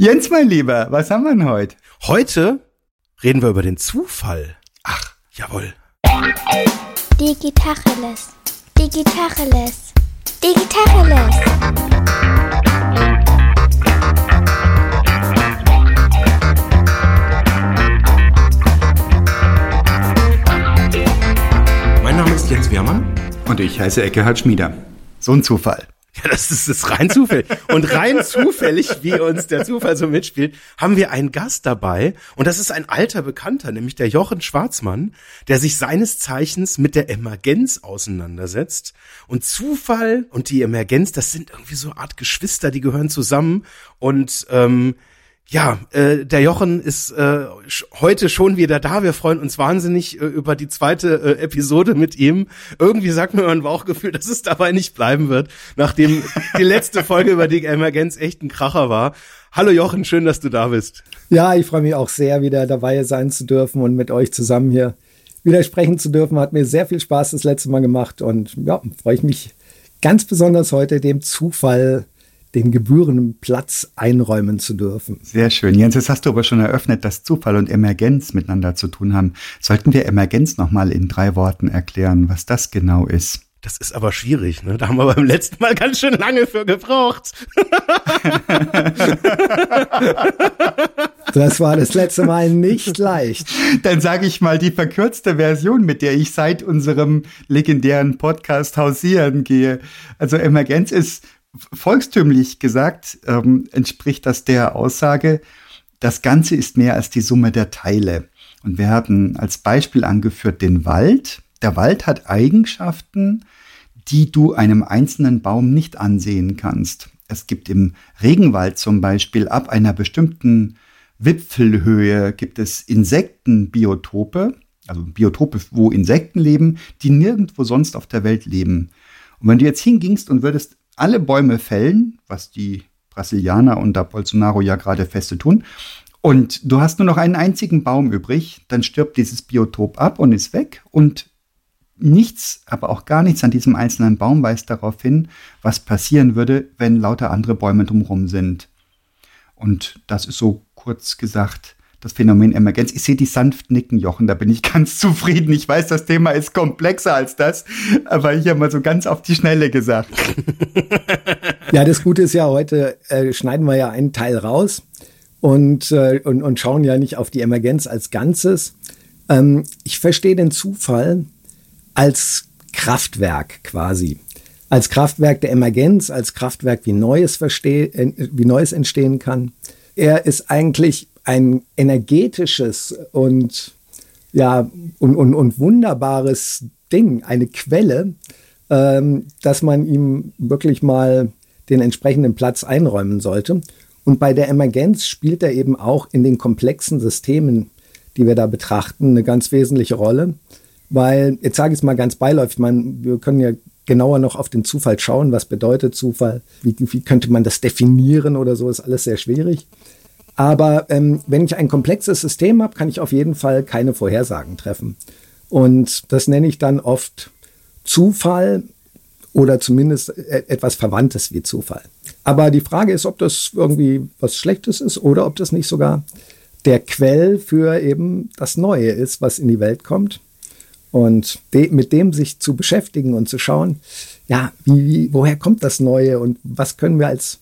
Jens, mein Lieber, was haben wir denn heute? Heute reden wir über den Zufall. Ach, jawohl. Digitacheles. Digitacheles. Digitacheles. Mein Name ist Jens Wehrmann. Und ich heiße Eckehard Schmieder. So ein Zufall. Ja, das ist, das ist rein zufällig. Und rein zufällig, wie uns der Zufall so mitspielt, haben wir einen Gast dabei. Und das ist ein alter Bekannter, nämlich der Jochen Schwarzmann, der sich seines Zeichens mit der Emergenz auseinandersetzt. Und Zufall und die Emergenz, das sind irgendwie so eine Art Geschwister, die gehören zusammen. Und ähm, ja, äh, der Jochen ist äh, heute schon wieder da. Wir freuen uns wahnsinnig äh, über die zweite äh, Episode mit ihm. Irgendwie sagt mir mein Bauchgefühl, dass es dabei nicht bleiben wird, nachdem die letzte Folge über die Emergenz echt ein Kracher war. Hallo Jochen, schön, dass du da bist. Ja, ich freue mich auch sehr, wieder dabei sein zu dürfen und mit euch zusammen hier wieder sprechen zu dürfen. Hat mir sehr viel Spaß das letzte Mal gemacht und ja, freue ich mich ganz besonders heute dem Zufall den gebührenden Platz einräumen zu dürfen. Sehr schön. Jens, jetzt hast du aber schon eröffnet, dass Zufall und Emergenz miteinander zu tun haben. Sollten wir Emergenz nochmal in drei Worten erklären, was das genau ist? Das ist aber schwierig, ne? Da haben wir beim letzten Mal ganz schön lange für gebraucht. Das war das letzte Mal nicht leicht. Dann sage ich mal die verkürzte Version, mit der ich seit unserem legendären Podcast hausieren gehe. Also Emergenz ist volkstümlich gesagt ähm, entspricht das der Aussage, das Ganze ist mehr als die Summe der Teile. Und wir hatten als Beispiel angeführt den Wald. Der Wald hat Eigenschaften, die du einem einzelnen Baum nicht ansehen kannst. Es gibt im Regenwald zum Beispiel ab einer bestimmten Wipfelhöhe gibt es Insektenbiotope, also Biotope, wo Insekten leben, die nirgendwo sonst auf der Welt leben. Und wenn du jetzt hingingst und würdest alle Bäume fällen, was die Brasilianer unter Bolsonaro ja gerade feste tun, und du hast nur noch einen einzigen Baum übrig, dann stirbt dieses Biotop ab und ist weg und nichts, aber auch gar nichts an diesem einzelnen Baum weist darauf hin, was passieren würde, wenn lauter andere Bäume drumherum sind. Und das ist so kurz gesagt das Phänomen Emergenz. Ich sehe die sanft nicken, Jochen, da bin ich ganz zufrieden. Ich weiß, das Thema ist komplexer als das, aber ich habe mal so ganz auf die Schnelle gesagt. Ja, das Gute ist ja, heute äh, schneiden wir ja einen Teil raus und, äh, und, und schauen ja nicht auf die Emergenz als Ganzes. Ähm, ich verstehe den Zufall als Kraftwerk quasi. Als Kraftwerk der Emergenz, als Kraftwerk, wie Neues, versteh, wie Neues entstehen kann. Er ist eigentlich ein energetisches und ja und, und, und wunderbares Ding, eine Quelle, ähm, dass man ihm wirklich mal den entsprechenden Platz einräumen sollte. Und bei der Emergenz spielt er eben auch in den komplexen Systemen, die wir da betrachten, eine ganz wesentliche Rolle. Weil, jetzt sage ich es mal ganz beiläufig, man, wir können ja genauer noch auf den Zufall schauen. Was bedeutet Zufall? Wie, wie könnte man das definieren oder so? Ist alles sehr schwierig. Aber ähm, wenn ich ein komplexes System habe, kann ich auf jeden Fall keine Vorhersagen treffen. Und das nenne ich dann oft Zufall oder zumindest e-, etwas Verwandtes wie Zufall. Aber die Frage ist, ob das irgendwie was Schlechtes ist oder ob das nicht sogar der Quell für eben das Neue ist, was in die Welt kommt. Und de mit dem sich zu beschäftigen und zu schauen, ja, wie, wie, woher kommt das Neue und was können wir als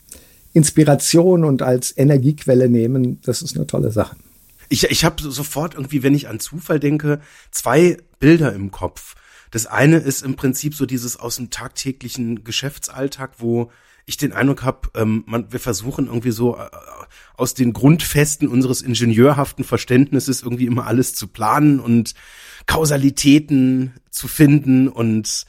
Inspiration und als Energiequelle nehmen, das ist eine tolle Sache. Ich, ich habe sofort irgendwie, wenn ich an Zufall denke, zwei Bilder im Kopf. Das eine ist im Prinzip so dieses aus dem tagtäglichen Geschäftsalltag, wo ich den Eindruck habe, ähm, man, wir versuchen irgendwie so äh, aus den Grundfesten unseres ingenieurhaften Verständnisses irgendwie immer alles zu planen und Kausalitäten zu finden und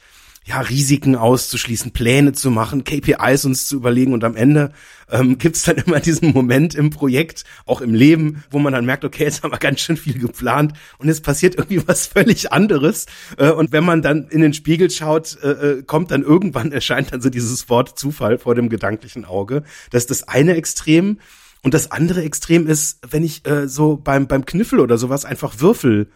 ja, Risiken auszuschließen, Pläne zu machen, KPIs uns zu überlegen und am Ende ähm, gibt dann immer diesen Moment im Projekt, auch im Leben, wo man dann merkt, okay, jetzt haben wir ganz schön viel geplant und es passiert irgendwie was völlig anderes äh, und wenn man dann in den Spiegel schaut, äh, äh, kommt dann irgendwann, erscheint dann so dieses Wort Zufall vor dem gedanklichen Auge. Das ist das eine Extrem und das andere Extrem ist, wenn ich äh, so beim, beim Kniffel oder sowas einfach Würfel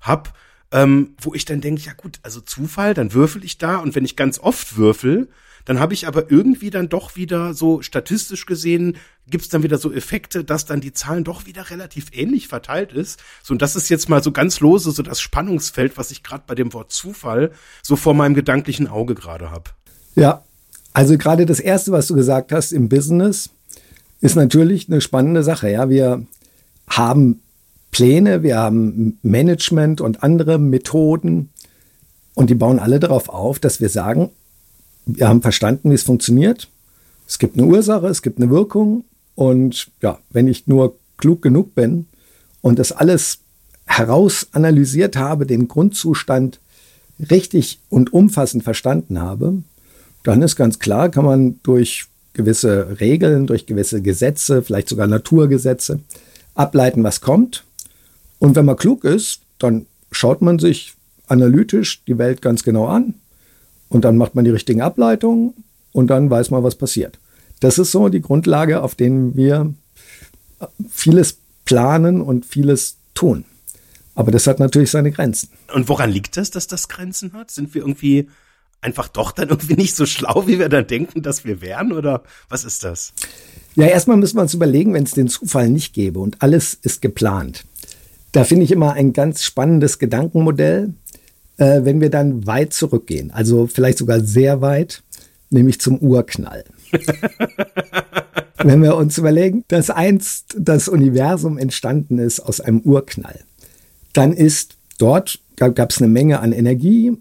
hab, ähm, wo ich dann denke, ja gut, also Zufall, dann würfel ich da und wenn ich ganz oft würfel, Dann habe ich aber irgendwie dann doch wieder so statistisch gesehen, gibt's dann wieder so Effekte, dass dann die Zahlen doch wieder relativ ähnlich verteilt ist. So, und das ist jetzt mal so ganz lose, so das Spannungsfeld, was ich gerade bei dem Wort Zufall so vor meinem gedanklichen Auge gerade habe. Ja, also gerade das Erste, was du gesagt hast im Business, ist natürlich eine spannende Sache. Ja, wir haben Pläne, wir haben Management und andere Methoden und die bauen alle darauf auf, dass wir sagen, wir haben verstanden, wie es funktioniert. Es gibt eine Ursache, es gibt eine Wirkung und ja, wenn ich nur klug genug bin und das alles herausanalysiert habe, den Grundzustand richtig und umfassend verstanden habe, dann ist ganz klar, kann man durch gewisse Regeln, durch gewisse Gesetze, vielleicht sogar Naturgesetze, ableiten, was kommt. Und wenn man klug ist, dann schaut man sich analytisch die Welt ganz genau an und dann macht man die richtigen Ableitungen und dann weiß man, was passiert. Das ist so die Grundlage, auf denen wir vieles planen und vieles tun. Aber das hat natürlich seine Grenzen. Und woran liegt das, dass das Grenzen hat? Sind wir irgendwie einfach doch dann irgendwie nicht so schlau, wie wir dann denken, dass wir wären? Oder was ist das? Ja, erstmal müssen wir uns überlegen, wenn es den Zufall nicht gäbe und alles ist geplant. Da finde ich immer ein ganz spannendes Gedankenmodell, äh, wenn wir dann weit zurückgehen, also vielleicht sogar sehr weit, nämlich zum Urknall. wenn wir uns überlegen, dass einst das Universum entstanden ist aus einem Urknall, dann ist dort, gab es eine Menge an Energie,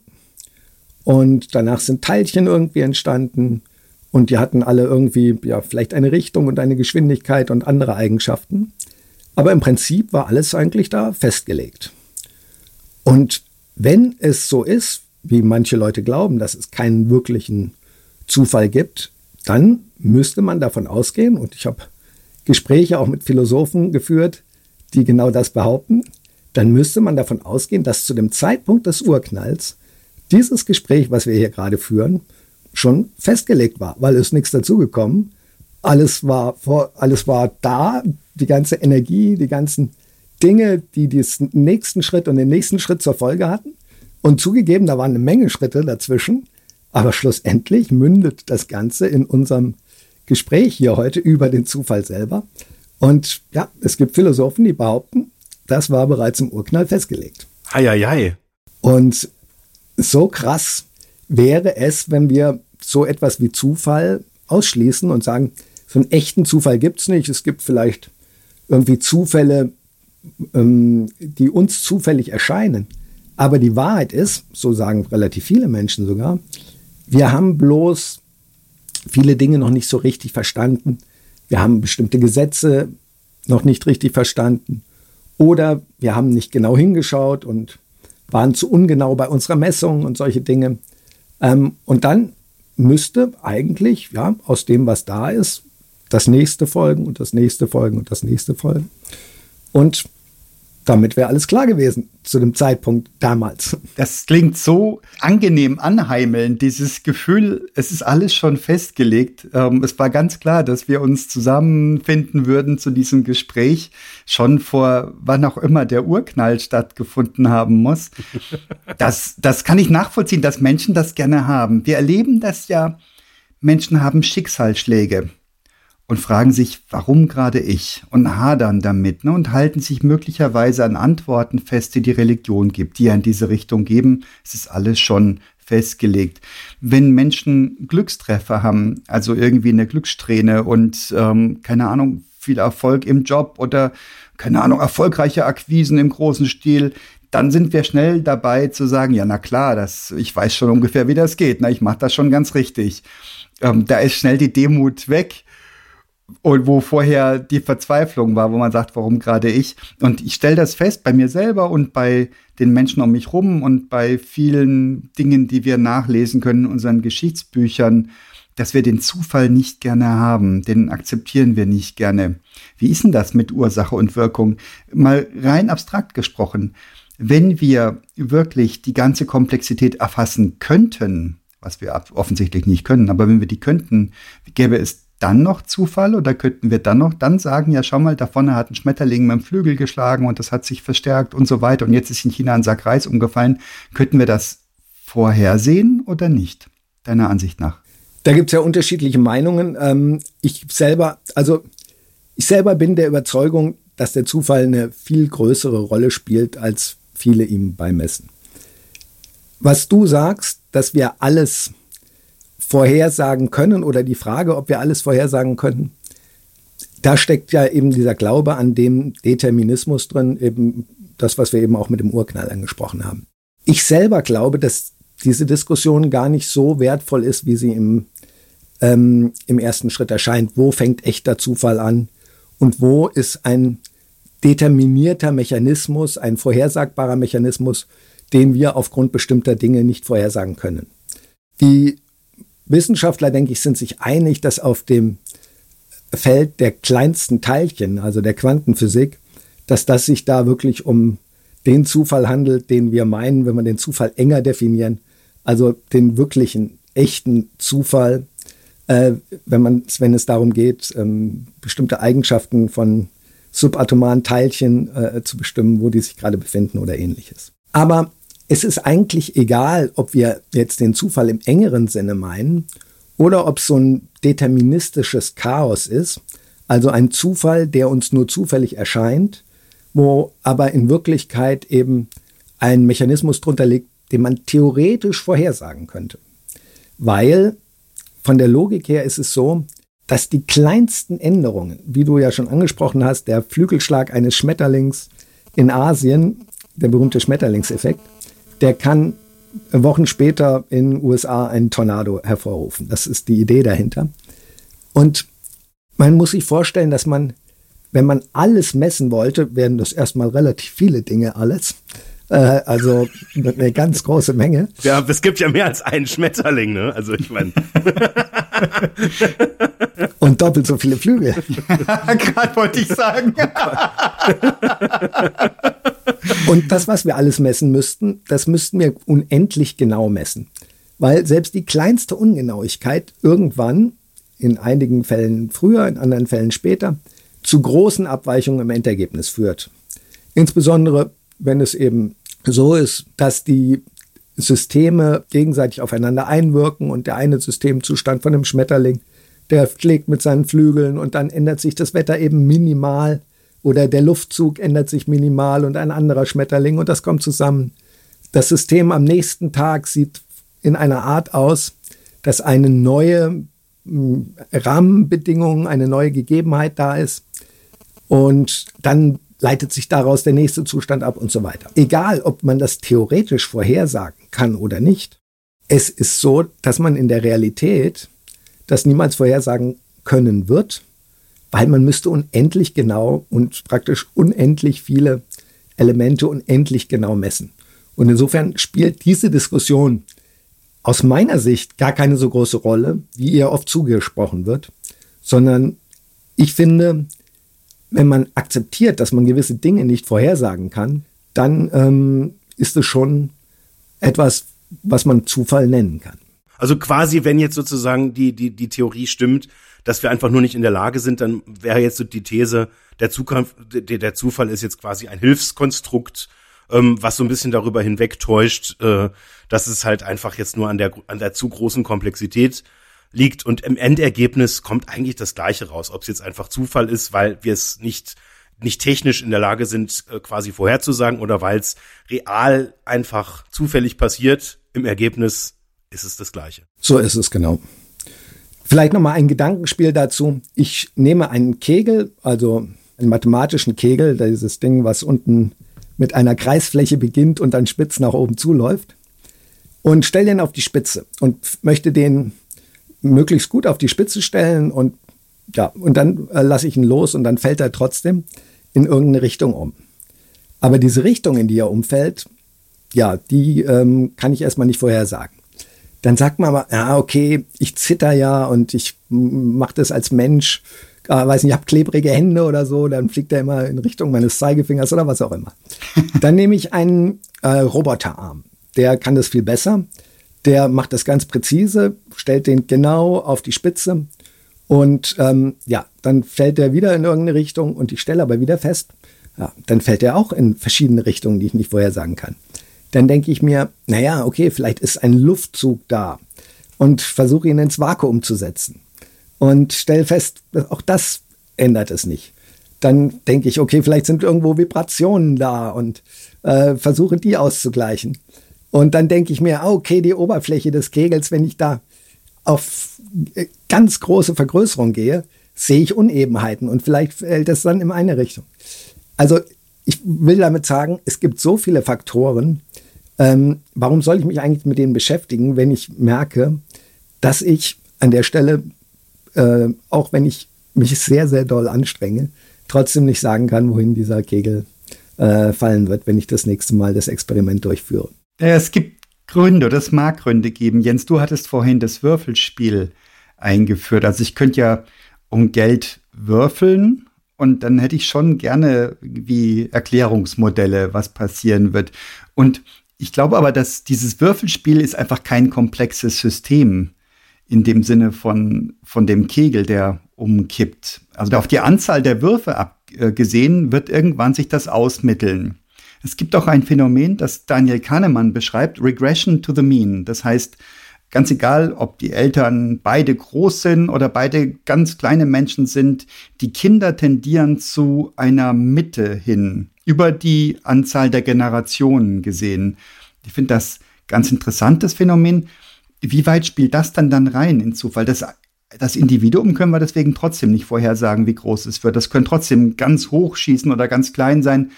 und danach sind Teilchen irgendwie entstanden und die hatten alle irgendwie ja vielleicht eine Richtung und eine Geschwindigkeit und andere Eigenschaften. Aber im Prinzip war alles eigentlich da festgelegt. Und wenn es so ist, wie manche Leute glauben, dass es keinen wirklichen Zufall gibt, dann müsste man davon ausgehen, und ich habe Gespräche auch mit Philosophen geführt, die genau das behaupten, dann müsste man davon ausgehen, dass zu dem Zeitpunkt des Urknalls dieses Gespräch, was wir hier gerade führen, schon festgelegt war, weil es nichts dazugekommen. Alles war vor, alles war da, die ganze Energie, die ganzen Dinge, die diesen nächsten Schritt und den nächsten Schritt zur Folge hatten. Und zugegeben, da waren eine Menge Schritte dazwischen. Aber schlussendlich mündet das Ganze in unserem Gespräch hier heute über den Zufall selber. Und ja, es gibt Philosophen, die behaupten, das war bereits im Urknall festgelegt. Heieiei. Und so krass wäre es, wenn wir so etwas wie Zufall ausschließen und sagen, so einen echten Zufall gibt es nicht. Es gibt vielleicht irgendwie Zufälle, ähm, die uns zufällig erscheinen. Aber die Wahrheit ist, so sagen relativ viele Menschen sogar, wir haben bloß viele Dinge noch nicht so richtig verstanden. Wir haben bestimmte Gesetze noch nicht richtig verstanden. Oder wir haben nicht genau hingeschaut und waren zu ungenau bei unserer Messung und solche Dinge. Ähm, und dann müsste eigentlich, ja, aus dem, was da ist, das nächste folgen und das nächste folgen und das nächste folgen. Und damit wäre alles klar gewesen zu dem Zeitpunkt damals. Das klingt so angenehm anheimeln, dieses Gefühl, es ist alles schon festgelegt. Ähm, es war ganz klar, dass wir uns zusammenfinden würden zu diesem Gespräch, schon vor wann auch immer der Urknall stattgefunden haben muss. Das, das kann ich nachvollziehen, dass Menschen das gerne haben. Wir erleben das ja, Menschen haben Schicksalsschläge und fragen sich, warum gerade ich und hadern damit ne, und halten sich möglicherweise an Antworten fest, die die Religion gibt, die ja in diese Richtung geben. Es ist alles schon festgelegt. Wenn Menschen Glückstreffer haben, also irgendwie eine Glückssträhne und ähm, keine Ahnung, viel Erfolg im Job oder keine Ahnung, erfolgreiche Akquisen im großen Stil, dann sind wir schnell dabei zu sagen, ja, na klar, das, ich weiß schon ungefähr, wie das geht, ne? ich mache das schon ganz richtig. Ähm, da ist schnell die Demut weg und wo vorher die Verzweiflung war, wo man sagt, warum gerade ich? Und ich stelle das fest bei mir selber und bei den Menschen um mich rum und bei vielen Dingen, die wir nachlesen können in unseren Geschichtsbüchern, dass wir den Zufall nicht gerne haben, den akzeptieren wir nicht gerne. Wie ist denn das mit Ursache und Wirkung? Mal rein abstrakt gesprochen, wenn wir wirklich die ganze Komplexität erfassen könnten, was wir offensichtlich nicht können, aber wenn wir die könnten, gäbe es dann noch Zufall oder könnten wir dann noch dann sagen, ja, schau mal, da vorne hat ein Schmetterling mit dem Flügel geschlagen und das hat sich verstärkt und so weiter und jetzt ist in China ein Sack Reis umgefallen. Könnten wir das vorhersehen oder nicht, deiner Ansicht nach? Da gibt's ja unterschiedliche Meinungen. Ähm, ich selber, also ich selber bin der Überzeugung, dass der Zufall eine viel größere Rolle spielt, als viele ihm beimessen. Was du sagst, dass wir alles vorhersagen können oder die Frage, ob wir alles vorhersagen können, da steckt ja eben dieser Glaube an dem Determinismus drin, eben das, was wir eben auch mit dem Urknall angesprochen haben. Ich selber glaube, dass diese Diskussion gar nicht so wertvoll ist, wie sie im, ähm, im ersten Schritt erscheint. Wo fängt echter Zufall an und wo ist ein determinierter Mechanismus, ein vorhersagbarer Mechanismus, den wir aufgrund bestimmter Dinge nicht vorhersagen können. Die Wissenschaftler, denke ich, sind sich einig, dass auf dem Feld der kleinsten Teilchen, also der Quantenphysik, dass das sich da wirklich um den Zufall handelt, den wir meinen, wenn wir den Zufall enger definieren, also den wirklichen, echten Zufall, äh, wenn, man, wenn es darum geht, ähm, bestimmte Eigenschaften von subatomaren Teilchen äh, zu bestimmen, wo die sich gerade befinden oder ähnliches. Aber es ist eigentlich egal, ob wir jetzt den Zufall im engeren Sinne meinen oder ob es so ein deterministisches Chaos ist, also ein Zufall, der uns nur zufällig erscheint, wo aber in Wirklichkeit eben ein Mechanismus drunter liegt, den man theoretisch vorhersagen könnte. Weil von der Logik her ist es so, dass die kleinsten Änderungen, wie du ja schon angesprochen hast, der Flügelschlag eines Schmetterlings in Asien, der berühmte Schmetterlingseffekt, der kann Wochen später in den USA einen Tornado hervorrufen. Das ist die Idee dahinter. Und man muss sich vorstellen, dass man, wenn man alles messen wollte, wären das erstmal relativ viele Dinge alles. Äh, also eine ganz große Menge. Ja, es gibt ja mehr als einen Schmetterling, ne? Also ich meine. Und doppelt so viele Flügel. Gerade wollte ich sagen. Und das, was wir alles messen müssten, das müssten wir unendlich genau messen. Weil selbst die kleinste Ungenauigkeit irgendwann, in einigen Fällen früher, in anderen Fällen später, zu großen Abweichungen im Endergebnis führt. Insbesondere, wenn es eben so ist, dass die Systeme gegenseitig aufeinander einwirken und der eine Systemzustand von einem Schmetterling, der schlägt mit seinen Flügeln und dann ändert sich das Wetter eben minimal oder der Luftzug ändert sich minimal und ein anderer Schmetterling und das kommt zusammen. Das System am nächsten Tag sieht in einer Art aus, dass eine neue hm, Rahmenbedingung, eine neue Gegebenheit da ist und dann leitet sich daraus der nächste Zustand ab und so weiter. Egal, ob man das theoretisch vorhersagen kann oder nicht, es ist so, dass man in der Realität das niemals vorhersagen können wird weil man müsste unendlich genau und praktisch unendlich viele Elemente unendlich genau messen. Und insofern spielt diese Diskussion aus meiner Sicht gar keine so große Rolle, wie ihr oft zugesprochen wird, sondern ich finde, wenn man akzeptiert, dass man gewisse Dinge nicht vorhersagen kann, dann ähm, ist es schon etwas, was man Zufall nennen kann. Also quasi, wenn jetzt sozusagen die, die, die Theorie stimmt, dass wir einfach nur nicht in der Lage sind, dann wäre jetzt so die These, der, Zukunft, der, Zufall ist jetzt quasi ein Hilfskonstrukt, ähm, was so ein bisschen darüber hinwegtäuscht, äh, dass es halt einfach jetzt nur an der, an der zu großen Komplexität liegt und im Endergebnis kommt eigentlich das Gleiche raus, ob es jetzt einfach Zufall ist, weil wir es nicht nicht technisch in der Lage sind, äh, quasi vorherzusagen oder weil es real einfach zufällig passiert. Im Ergebnis ist es das Gleiche. So ist es genau. Vielleicht noch mal ein Gedankenspiel dazu. Ich nehme einen Kegel, also einen mathematischen Kegel, dieses Ding, was unten mit einer Kreisfläche beginnt und dann spitz nach oben zuläuft, und stelle den auf die Spitze und möchte den möglichst gut auf die Spitze stellen und ja, und dann äh, lasse ich ihn los und dann fällt er trotzdem in irgendeine Richtung um. Aber diese Richtung, in die er umfällt, ja, die ähm, kann ich erstmal nicht vorhersagen dann sagt man aber, ja, okay, ich zitter ja und ich mache das als Mensch, äh, weiß nicht, ich habe klebrige Hände oder so, dann fliegt er immer in Richtung meines Zeigefingers oder was auch immer. dann nehme ich einen äh, Roboterarm. Der kann das viel besser. Der macht das ganz präzise, stellt den genau auf die Spitze und ähm, ja, dann fällt er wieder in irgendeine Richtung und ich stelle aber wieder fest, ja, dann fällt er auch in verschiedene Richtungen, die ich nicht vorhersagen kann dann denke ich mir, naja, okay, vielleicht ist ein Luftzug da. und versuche ihn ins Vakuum zu setzen und stelle fest, auch das ändert es nicht. Dann denke ich, okay, vielleicht sind irgendwo Vibrationen da und äh, versuche die auszugleichen. Und dann denke ich mir, okay, die Oberfläche des Kegels, wenn ich da auf äh, ganz große Vergrößerung gehe, sehe ich Unebenheiten und vielleicht fällt es dann in eine Richtung. Also ich will damit sagen, es gibt so viele Faktoren. Ähm, warum soll ich mich eigentlich mit denen beschäftigen, wenn ich merke, dass ich an der Stelle, äh, auch wenn ich mich sehr, sehr doll anstrenge, trotzdem nicht sagen kann, wohin dieser Kegel äh, fallen wird, wenn ich das nächste Mal das Experiment durchführe. Es gibt Gründe, es mag Gründe geben. Jens, du hattest vorhin das Würfelspiel eingeführt. Also ich könnte ja um Geld würfeln und dann hätte ich schon gerne wie Erklärungsmodelle, was passieren wird. Und ich glaube aber, dass dieses Würfelspiel ist einfach kein komplexes System in dem Sinne von, von dem Kegel, der umkippt. Also auf die Anzahl der Würfe abgesehen wird irgendwann sich das ausmitteln. Es gibt auch ein Phänomen, das Daniel Kahnemann beschreibt, Regression to the Mean. Das heißt, ganz egal, ob die Eltern beide groß sind oder beide ganz kleine Menschen sind, die Kinder tendieren zu einer Mitte hin, über die Anzahl der Generationen gesehen. Ich finde das ganz interessantes Phänomen. Wie weit spielt das dann dann rein in Zufall? Das, das Individuum können wir deswegen trotzdem nicht vorhersagen, wie groß es wird. Das können trotzdem ganz hoch schießen oder ganz klein sein.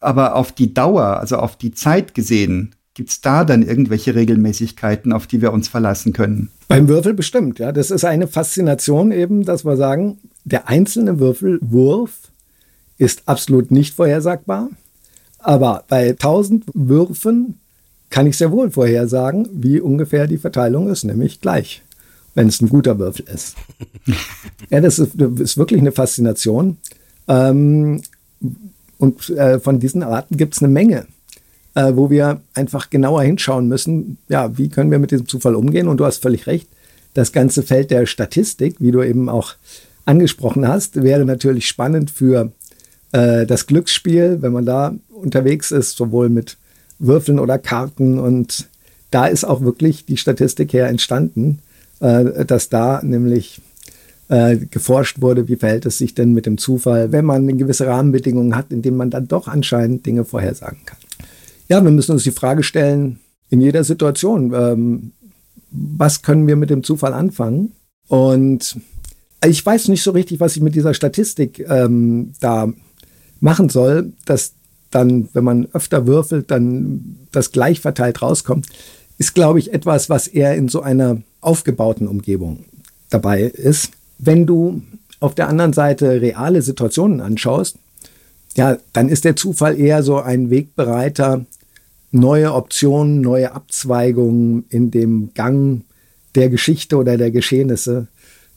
Aber auf die Dauer, also auf die Zeit gesehen, gibt es da dann irgendwelche Regelmäßigkeiten, auf die wir uns verlassen können? Beim Würfel bestimmt, ja. Das ist eine Faszination eben, dass wir sagen, der einzelne Würfelwurf ist absolut nicht vorhersagbar. Aber bei 1000 Würfen kann ich sehr wohl vorhersagen, wie ungefähr die Verteilung ist, nämlich gleich, wenn es ein guter Würfel ist. ja, das ist, das ist, wirklich eine Faszination. Ähm, und äh, von diesen Arten gibt es eine Menge, äh, wo wir einfach genauer hinschauen müssen, ja, wie können wir mit diesem Zufall umgehen? Und du hast völlig recht, das ganze Feld der Statistik, wie du eben auch angesprochen hast, wäre natürlich spannend für äh, das Glücksspiel, wenn man da unterwegs ist, sowohl mit Würfeln oder Karten. Und da ist auch wirklich die Statistik her entstanden, äh, dass da nämlich äh, geforscht wurde, wie verhält es sich denn mit dem Zufall, wenn man gewisse Rahmenbedingungen hat, in denen man dann doch anscheinend Dinge vorhersagen kann. Ja, wir müssen uns die Frage stellen, in jeder Situation, ähm, was können wir mit dem Zufall anfangen? Und ich weiß nicht so richtig, was ich mit dieser Statistik ähm, da machen soll, dass dann, wenn man öfter würfelt, dann das gleich verteilt rauskommt, ist, glaube ich, etwas, was eher in so einer aufgebauten Umgebung dabei ist. Wenn du auf der anderen Seite reale Situationen anschaust, ja, dann ist der Zufall eher so ein Wegbereiter, neue Optionen, neue Abzweigungen in dem Gang der Geschichte oder der Geschehnisse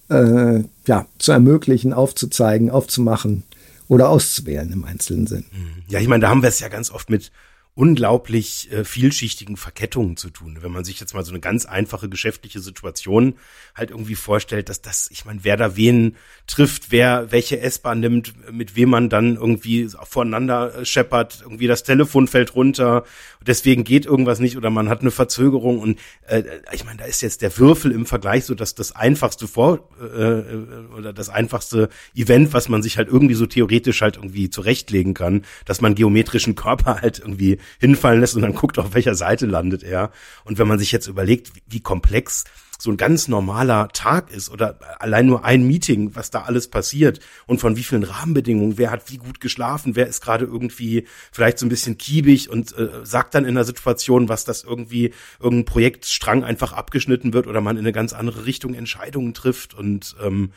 äh, ja, zu ermöglichen, aufzuzeigen, aufzumachen oder auszuwählen im einzelnen Sinn. Ja, ich meine, da haben wir es ja ganz oft mit unglaublich äh, vielschichtigen Verkettungen zu tun. Wenn man sich jetzt mal so eine ganz einfache geschäftliche Situation halt irgendwie vorstellt, dass das, ich meine, wer da wen trifft, wer welche S-Bahn nimmt, mit wem man dann irgendwie voreinander äh, scheppert, irgendwie das Telefon fällt runter, deswegen geht irgendwas nicht oder man hat eine Verzögerung und äh, ich meine, da ist jetzt der Würfel im Vergleich so dass das einfachste vor äh, äh, oder das einfachste Event, was man sich halt irgendwie so theoretisch halt irgendwie zurechtlegen kann, dass man geometrischen Körper halt irgendwie hinfallen lässt und dann guckt, auf welcher Seite landet er. Und wenn man sich jetzt überlegt, wie komplex so ein ganz normaler Tag ist oder allein nur ein Meeting, was da alles passiert und von wie vielen Rahmenbedingungen, wer hat wie gut geschlafen, wer ist gerade irgendwie vielleicht so ein bisschen kiebig und äh, sagt dann in der Situation, was das irgendwie irgendein Projektstrang einfach abgeschnitten wird oder man in eine ganz andere Richtung Entscheidungen trifft und ähm,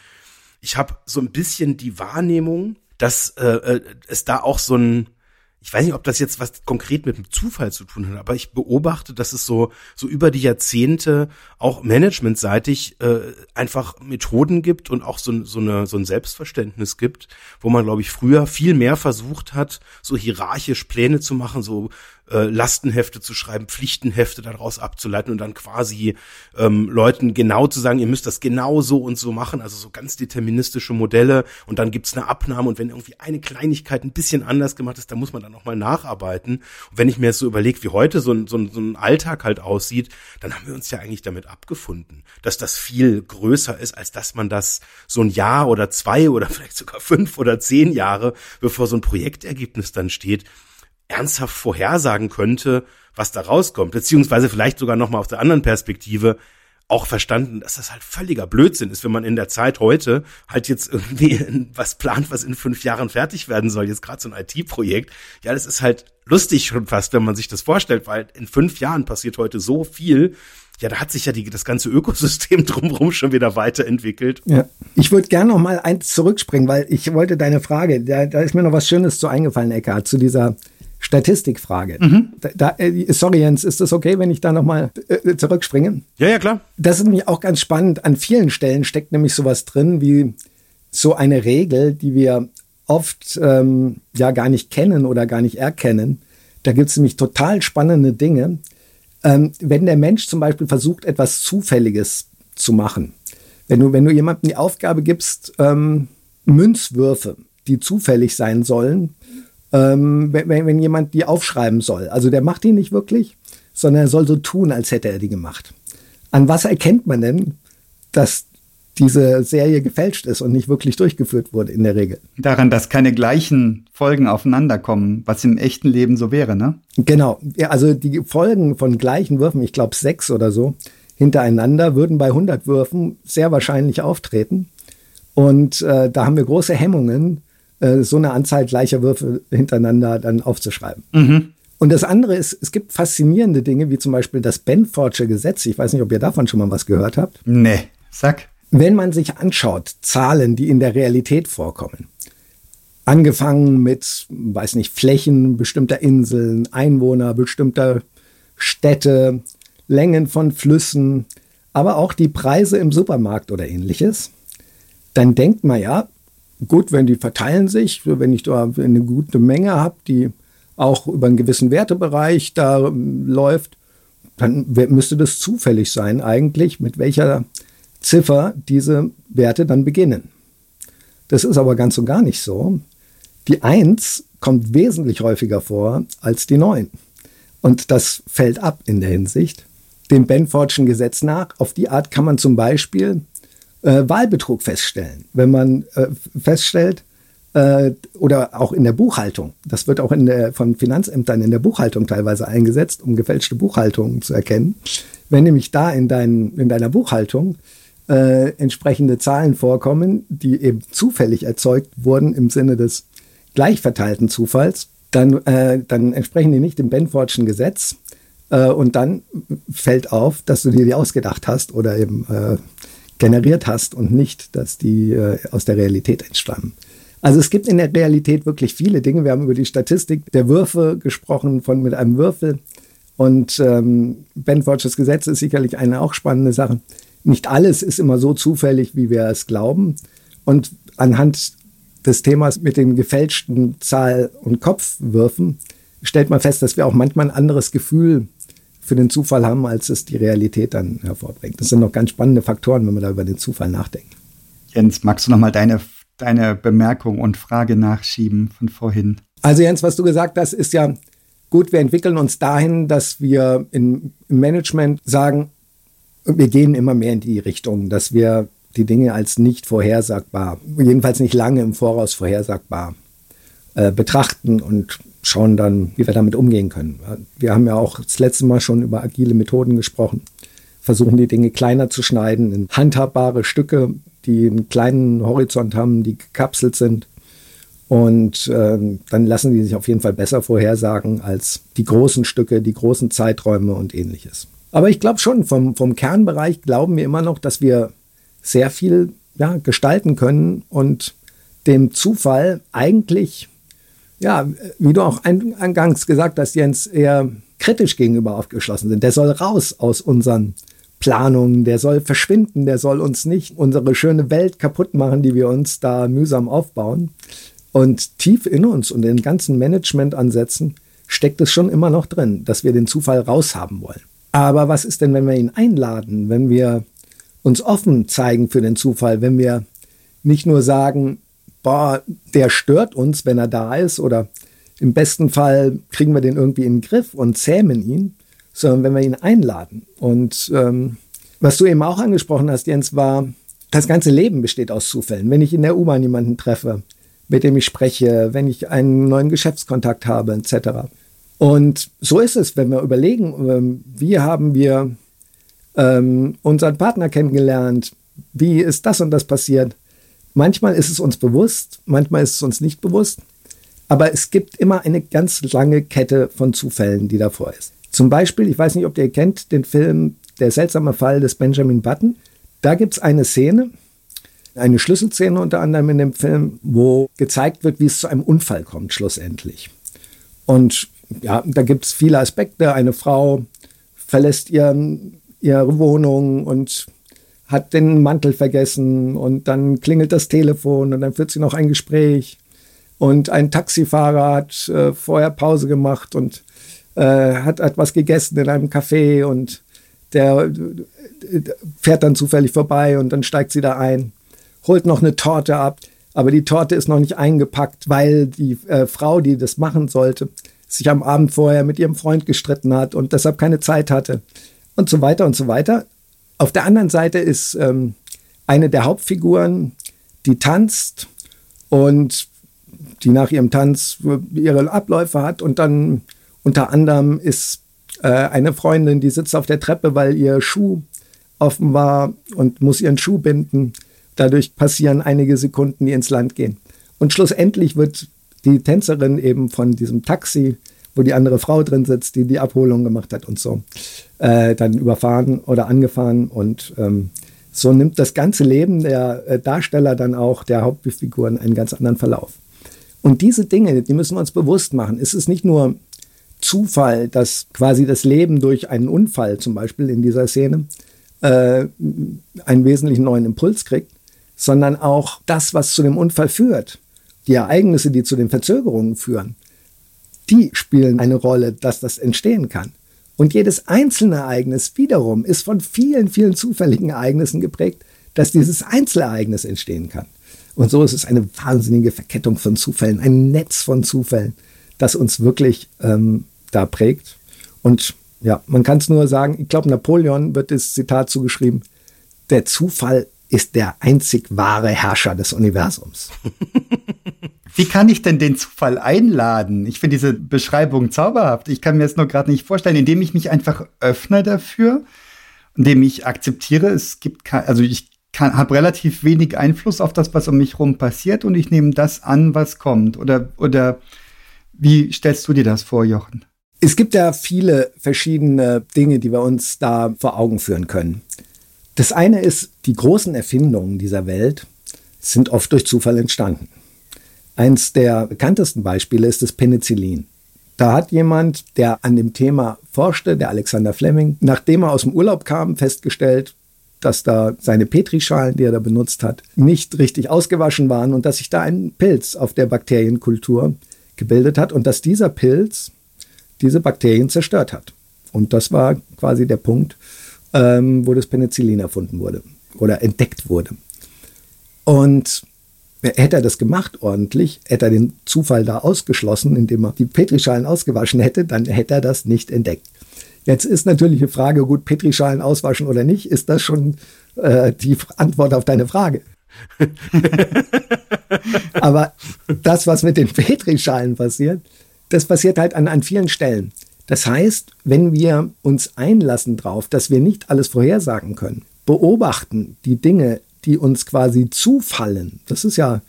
ich habe so ein bisschen die Wahrnehmung, dass äh, äh es da auch so ein ich weiß nicht, ob das jetzt was konkret mit dem Zufall zu tun hat, aber ich beobachte, dass es so, so über die Jahrzehnte auch managementseitig äh, einfach Methoden gibt und auch so, so, eine, so ein Selbstverständnis gibt, wo man, glaube ich, früher viel mehr versucht hat, so hierarchisch Pläne zu machen, so äh, Lastenhefte zu schreiben, Pflichtenhefte daraus abzuleiten und dann quasi ähm, Leuten genau zu sagen, ihr müsst das genau so und so machen, also so ganz deterministische Modelle und dann gibt's eine Abnahme und wenn irgendwie eine Kleinigkeit ein bisschen anders gemacht ist, dann muss man dann nochmal nacharbeiten. Und wenn ich mir jetzt so überlege, wie heute so ein, so, ein, so ein Alltag halt aussieht, dann haben wir uns ja eigentlich damit abgefunden, dass das viel größer ist, als dass man das so ein Jahr oder zwei oder vielleicht sogar fünf oder zehn Jahre, bevor so ein Projektergebnis dann steht, ernsthaft vorhersagen könnte, was da rauskommt, beziehungsweise vielleicht sogar nochmal aus der anderen Perspektive, auch verstanden, dass das halt völliger Blödsinn ist, wenn man in der Zeit heute halt jetzt irgendwie was plant, was in fünf Jahren fertig werden soll, jetzt gerade so ein IT-Projekt. Ja, das ist halt lustig schon fast, wenn man sich das vorstellt, weil in fünf Jahren passiert heute so viel. Ja, da hat sich ja die, das ganze Ökosystem drumherum schon wieder weiterentwickelt. Ja. Ich würde gerne noch mal eins zurückspringen, weil ich wollte deine Frage, da, da ist mir noch was Schönes zu eingefallen, Eckhard, zu dieser Statistikfrage. Mhm. Da, da, äh, sorry, Jens, ist das okay, wenn ich da nochmal äh, zurückspringe? Ja, ja, klar. Das ist nämlich auch ganz spannend. An vielen Stellen steckt nämlich sowas drin wie so eine Regel, die wir oft ähm, ja gar nicht kennen oder gar nicht erkennen. Da gibt es nämlich total spannende Dinge. Ähm, wenn der Mensch zum Beispiel versucht, etwas Zufälliges zu machen, wenn du, wenn du jemandem die Aufgabe gibst, ähm, Münzwürfe, die zufällig sein sollen, ähm, wenn, wenn jemand die aufschreiben soll. Also der macht die nicht wirklich, sondern er soll so tun, als hätte er die gemacht. An was erkennt man denn, dass diese Serie gefälscht ist und nicht wirklich durchgeführt wurde in der Regel. Daran, dass keine gleichen Folgen aufeinander kommen, was im echten Leben so wäre, ne? Genau. Ja, also die Folgen von gleichen Würfen, ich glaube sechs oder so, hintereinander würden bei 100 Würfen sehr wahrscheinlich auftreten. Und äh, da haben wir große Hemmungen, äh, so eine Anzahl gleicher Würfe hintereinander dann aufzuschreiben. Mhm. Und das andere ist, es gibt faszinierende Dinge, wie zum Beispiel das Benfordsche Gesetz. Ich weiß nicht, ob ihr davon schon mal was gehört habt. Nee, sag. Wenn man sich anschaut, Zahlen, die in der Realität vorkommen, angefangen mit, weiß nicht, Flächen bestimmter Inseln, Einwohner bestimmter Städte, Längen von Flüssen, aber auch die Preise im Supermarkt oder ähnliches, dann denkt man ja, gut, wenn die verteilen sich, wenn ich da eine gute Menge habe, die auch über einen gewissen Wertebereich da ähm, läuft, dann müsste das zufällig sein eigentlich, mit welcher Ziffer diese Werte dann beginnen. Das ist aber ganz und gar nicht so. Die 1 kommt wesentlich häufiger vor als die 9. Und das fällt ab in der Hinsicht. Dem Benfordschen Gesetz nach, auf die Art kann man zum Beispiel äh, Wahlbetrug feststellen. Wenn man äh, feststellt, äh, oder auch in der Buchhaltung, das wird auch in der, von Finanzämtern in der Buchhaltung teilweise eingesetzt, um gefälschte Buchhaltungen zu erkennen. Wenn nämlich da in, dein, in deiner Buchhaltung äh, entsprechende Zahlen vorkommen, die eben zufällig erzeugt wurden im Sinne des gleichverteilten Zufalls, dann, äh, dann entsprechen die nicht dem Benfordschen Gesetz. Äh, und dann fällt auf, dass du dir die ausgedacht hast oder eben generiert hast und nicht, dass die äh, aus der Realität entstammen. Also es gibt in der Realität wirklich viele Dinge. Wir haben über die Statistik der Würfe gesprochen, von mit einem Würfel. Und ähm, Benfordsches Gesetz ist sicherlich eine auch spannende Sache. Nicht alles ist immer so zufällig, wie wir es glauben. Und anhand des Themas mit den gefälschten Zahl- und Kopfwürfen stellt man fest, dass wir auch manchmal ein anderes Gefühl für den Zufall haben, als es die Realität dann hervorbringt. Das sind noch ganz spannende Faktoren, wenn man da über den Zufall nachdenkt. Jens, magst du noch mal deine, deine Bemerkung und Frage nachschieben von vorhin? Also Jens, was du gesagt hast, ist ja gut, wir entwickeln uns dahin, dass wir im Management sagen, wir gehen immer mehr in die Richtung, dass wir die Dinge als nicht vorhersagbar, jedenfalls nicht lange im Voraus vorhersagbar äh, betrachten und schauen dann, wie wir damit umgehen können. Wir haben ja auch das letzte Mal schon über agile Methoden gesprochen, versuchen die Dinge kleiner zu schneiden in handhabbare Stücke, die einen kleinen Horizont haben, die gekapselt sind. Und äh, dann lassen die sich auf jeden Fall besser vorhersagen als die großen Stücke, die großen Zeiträume und ähnliches. Aber ich glaube schon, vom, vom Kernbereich glauben wir immer noch, dass wir sehr viel ja, gestalten können und dem Zufall eigentlich ja, wie du auch eingangs gesagt hast, Jens, eher kritisch gegenüber aufgeschlossen sind. Der soll raus aus unseren Planungen, der soll verschwinden, der soll uns nicht unsere schöne Welt kaputt machen, die wir uns da mühsam aufbauen. Und tief in uns und in den ganzen Managementansätzen steckt es schon immer noch drin, dass wir den Zufall raushaben wollen. Aber was ist denn, wenn wir ihn einladen, wenn wir uns offen zeigen für den Zufall, wenn wir nicht nur sagen, boah, der stört uns, wenn er da ist oder im besten Fall kriegen wir den irgendwie in den Griff und zähmen ihn, sondern wenn wir ihn einladen. Und ähm, was du eben auch angesprochen hast, Jens, war, das ganze Leben besteht aus Zufällen. Wenn ich in der U-Bahn jemanden treffe, mit dem ich spreche, wenn ich einen neuen Geschäftskontakt habe, etc. Und so ist es, wenn wir überlegen, ähm, wie haben wir ähm, unseren Partner kennengelernt, wie ist das und das passiert. Manchmal ist es uns bewusst, manchmal ist es uns nicht bewusst, aber es gibt immer eine ganz lange Kette von Zufällen, die davor ist. Zum Beispiel, ich weiß nicht, ob ihr kennt den Film Der seltsame Fall des Benjamin Button. Da gibt es eine Szene, eine Schlüsselszene unter anderem in dem Film, wo gezeigt wird, wie es zu einem Unfall kommt, schlussendlich. Und ja, da gibt es viele Aspekte. Eine Frau verlässt ihren, ihre Wohnung und hat den Mantel vergessen und dann klingelt das Telefon und dann führt sie noch ein Gespräch. Und ein Taxifahrer hat äh, vorher Pause gemacht und äh, hat etwas gegessen in einem Café und der äh, fährt dann zufällig vorbei und dann steigt sie da ein, holt noch eine Torte ab, aber die Torte ist noch nicht eingepackt, weil die äh, Frau, die das machen sollte, sich am Abend vorher mit ihrem Freund gestritten hat und deshalb keine Zeit hatte. Und so weiter und so weiter. Auf der anderen Seite ist ähm, eine der Hauptfiguren, die tanzt und die nach ihrem Tanz ihre Abläufe hat und dann unter anderem ist äh, eine Freundin, die sitzt auf der Treppe, weil ihr Schuh offen war und muss ihren Schuh binden. Dadurch passieren einige Sekunden, die ins Land gehen. Und schlussendlich wird die Tänzerin eben von diesem Taxi, wo die andere Frau drin sitzt, die die Abholung gemacht hat und so, äh, dann überfahren oder angefahren. Und ähm, so nimmt das ganze Leben der äh, Darsteller dann auch, der Hauptfiguren, einen ganz anderen Verlauf. Und diese Dinge, die müssen wir uns bewusst machen. Es ist nicht nur Zufall, dass quasi das Leben durch einen Unfall zum Beispiel in dieser Szene äh, einen wesentlichen neuen Impuls kriegt, sondern auch das, was zu dem Unfall führt die Ereignisse, die zu den Verzögerungen führen, die spielen eine Rolle, dass das entstehen kann. Und jedes einzelne Ereignis wiederum ist von vielen, vielen zufälligen Ereignissen geprägt, dass dieses Einzelereignis entstehen kann. Und so ist es eine wahnsinnige Verkettung von Zufällen, ein Netz von Zufällen, das uns wirklich ähm, da prägt. Und ja, man kann es nur sagen, ich glaube, Napoleon wird das Zitat zugeschrieben, der Zufall ist der einzig wahre Herrscher des Universums. Wie kann ich denn den Zufall einladen? Ich finde diese Beschreibung zauberhaft. Ich kann mir das nur gerade nicht vorstellen, indem ich mich einfach öffne dafür, indem ich akzeptiere, es gibt kein, also ich habe relativ wenig Einfluss auf das, was um mich herum passiert und ich nehme das an, was kommt. Oder, oder wie stellst du dir das vor, Jochen? Es gibt ja viele verschiedene Dinge, die wir uns da vor Augen führen können. Das eine ist, die großen Erfindungen dieser Welt sind oft durch Zufall entstanden. Eins der bekanntesten Beispiele ist das Penicillin. Da hat jemand, der an dem Thema forschte, der Alexander Fleming, nachdem er aus dem Urlaub kam, festgestellt, dass da seine Petrischalen, die er da benutzt hat, nicht richtig ausgewaschen waren und dass sich da ein Pilz auf der Bakterienkultur gebildet hat und dass dieser Pilz diese Bakterien zerstört hat. Und das war quasi der Punkt, ähm, wo das Penicillin erfunden wurde oder entdeckt wurde. Und Hätte er das gemacht ordentlich, hätte er den Zufall da ausgeschlossen, indem er die Petrischalen ausgewaschen hätte, dann hätte er das nicht entdeckt. Jetzt ist natürlich die Frage, gut, Petrischalen auswaschen oder nicht, ist das schon äh, die Antwort auf deine Frage? Aber das, was mit den Petrischalen passiert, das passiert halt an, an vielen Stellen. Das heißt, wenn wir uns einlassen darauf, dass wir nicht alles vorhersagen können, beobachten die Dinge die uns quasi zufallen. Das ist ja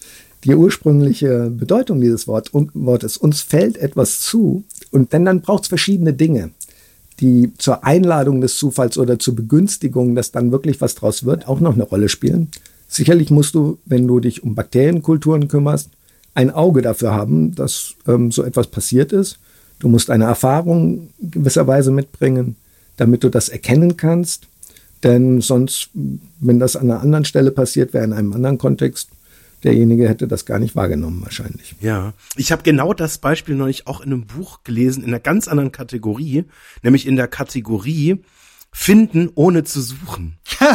die ursprüngliche Bedeutung dieses Wort, Wortes. Uns fällt etwas zu und denn dann braucht es verschiedene Dinge, die zur Einladung des Zufalls oder zur Begünstigung, dass dann wirklich was draus wird, auch noch eine Rolle spielen. Sicherlich musst du, wenn du dich um Bakterienkulturen kümmerst, ein Auge dafür haben, dass ähm, so etwas passiert ist. Du musst eine Erfahrung gewisserweise mitbringen, damit du das erkennen kannst. Denn sonst, wenn das an einer anderen Stelle passiert wäre, in einem anderen Kontext, derjenige hätte das gar nicht wahrgenommen wahrscheinlich. Ja, ich habe genau das Beispiel neulich auch in einem Buch gelesen, in einer ganz anderen Kategorie, nämlich in der Kategorie Finden ohne zu suchen.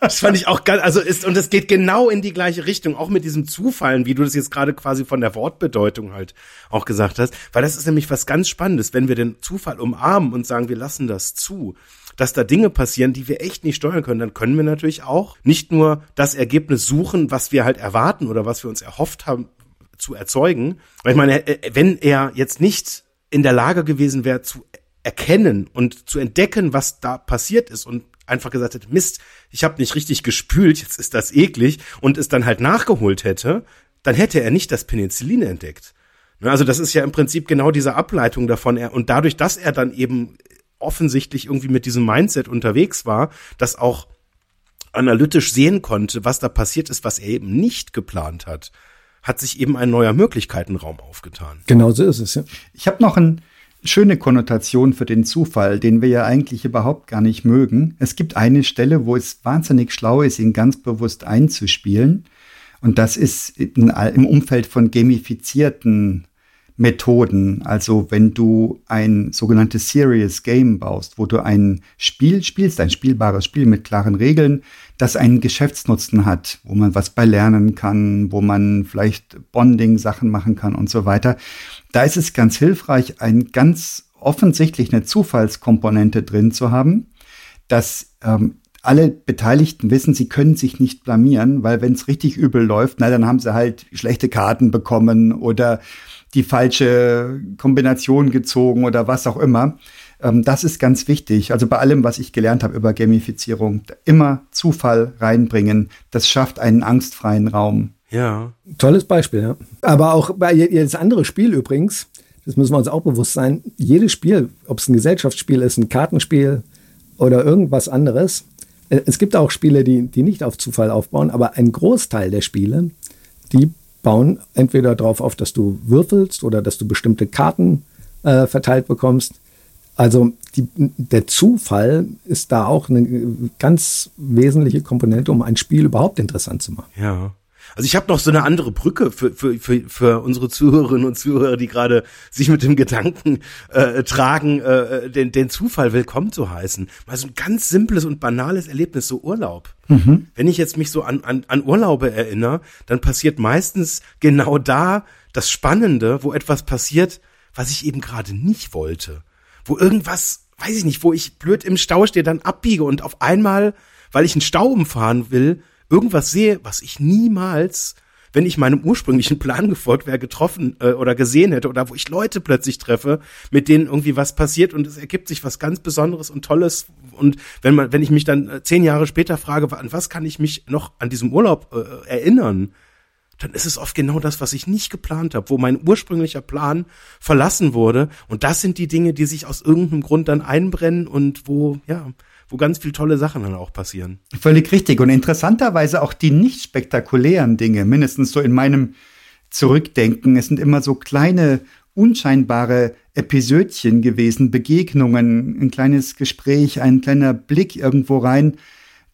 Das fand ich auch ganz, also ist, und es geht genau in die gleiche Richtung, auch mit diesem Zufallen, wie du das jetzt gerade quasi von der Wortbedeutung halt auch gesagt hast, weil das ist nämlich was ganz Spannendes, wenn wir den Zufall umarmen und sagen, wir lassen das zu, dass da Dinge passieren, die wir echt nicht steuern können, dann können wir natürlich auch nicht nur das Ergebnis suchen, was wir halt erwarten oder was wir uns erhofft haben zu erzeugen. Weil ich meine, äh, wenn er jetzt nicht in der Lage gewesen wäre zu erkennen und zu entdecken, was da passiert ist und einfach gesagt hätte, Mist, ich habe nicht richtig gespült, jetzt ist das eklig und es dann halt nachgeholt hätte, dann hätte er nicht das Penicillin entdeckt. Ne, also das ist ja im Prinzip genau diese Ableitung davon. Und dadurch, dass er dann eben offensichtlich irgendwie mit diesem Mindset unterwegs war, das auch analytisch sehen konnte, was da passiert ist, was er eben nicht geplant hat, hat sich eben ein neuer Möglichkeitenraum aufgetan. Genau so ist es, ja. Ich habe noch ein schöne Konnotation für den Zufall, den wir ja eigentlich überhaupt gar nicht mögen. Es gibt eine Stelle, wo es wahnsinnig schlau ist, ihn ganz bewusst einzuspielen. Und das ist in, im Umfeld von gamifizierten Methoden. Also wenn du ein sogenanntes Serious Game baust, wo du ein Spiel spielst, ein spielbares Spiel mit klaren Regeln, das einen Geschäftsnutzen hat, wo man was bei lernen kann, wo man vielleicht Bonding-Sachen machen kann und so weiter. Da ist es ganz hilfreich, ein ganz offensichtlich eine Zufallskomponente drin zu haben, dass ähm, alle Beteiligten wissen, sie können sich nicht blamieren, weil wenn es richtig übel läuft, na, dann haben sie halt schlechte Karten bekommen oder die falsche Kombination gezogen oder was auch immer. Ähm, das ist ganz wichtig. Also bei allem, was ich gelernt habe über Gamifizierung, immer Zufall reinbringen. Das schafft einen angstfreien Raum. Ja. Tolles Beispiel, ja. Aber auch bei jedes andere Spiel übrigens, das müssen wir uns auch bewusst sein, jedes Spiel, ob es ein Gesellschaftsspiel ist, ein Kartenspiel oder irgendwas anderes, äh, es gibt auch Spiele, die, die nicht auf Zufall aufbauen, aber ein Großteil der Spiele, die bauen entweder darauf auf, dass du würfelst oder dass du bestimmte Karten äh, verteilt bekommst. Also die, der Zufall ist da auch eine ganz wesentliche Komponente, um ein Spiel überhaupt interessant zu machen. Ja. Also ich habe noch so eine andere Brücke für, für, für, für unsere Zuhörerinnen und Zuhörer, die gerade sich mit dem Gedanken äh, tragen, äh, den, den Zufall willkommen zu heißen. Mal so ein ganz simples und banales Erlebnis, so Urlaub. Mhm. Wenn ich jetzt mich so an, an, an Urlaube erinnere, dann passiert meistens genau da das Spannende, wo etwas passiert, was ich eben gerade nicht wollte. Wo irgendwas, weiß ich nicht, wo ich blöd im Stau stehe, dann abbiege und auf einmal, weil ich einen Stau umfahren will, irgendwas sehe, was ich niemals, wenn ich meinem ursprünglichen Plan gefolgt wäre, getroffen äh, oder gesehen hätte oder wo ich Leute plötzlich treffe, mit denen irgendwie was passiert und es ergibt sich was ganz Besonderes und Tolles. Und wenn man, wenn ich mich dann äh, zehn Jahre später frage, an was kann ich mich noch an diesem Urlaub äh, erinnern, dann ist es oft genau das, was ich nicht geplant habe, wo mein ursprünglicher Plan verlassen wurde. Und das sind die Dinge, die sich aus irgendeinem Grund dann einbrennen und wo, ja, wo ganz viel tolle Sachen dann auch passieren. Völlig richtig. Und interessanterweise auch die nicht spektakulären Dinge, mindestens so in meinem Zurückdenken. Es sind immer so kleine, unscheinbare Episödchen gewesen, Begegnungen, ein kleines Gespräch, ein kleiner Blick irgendwo rein,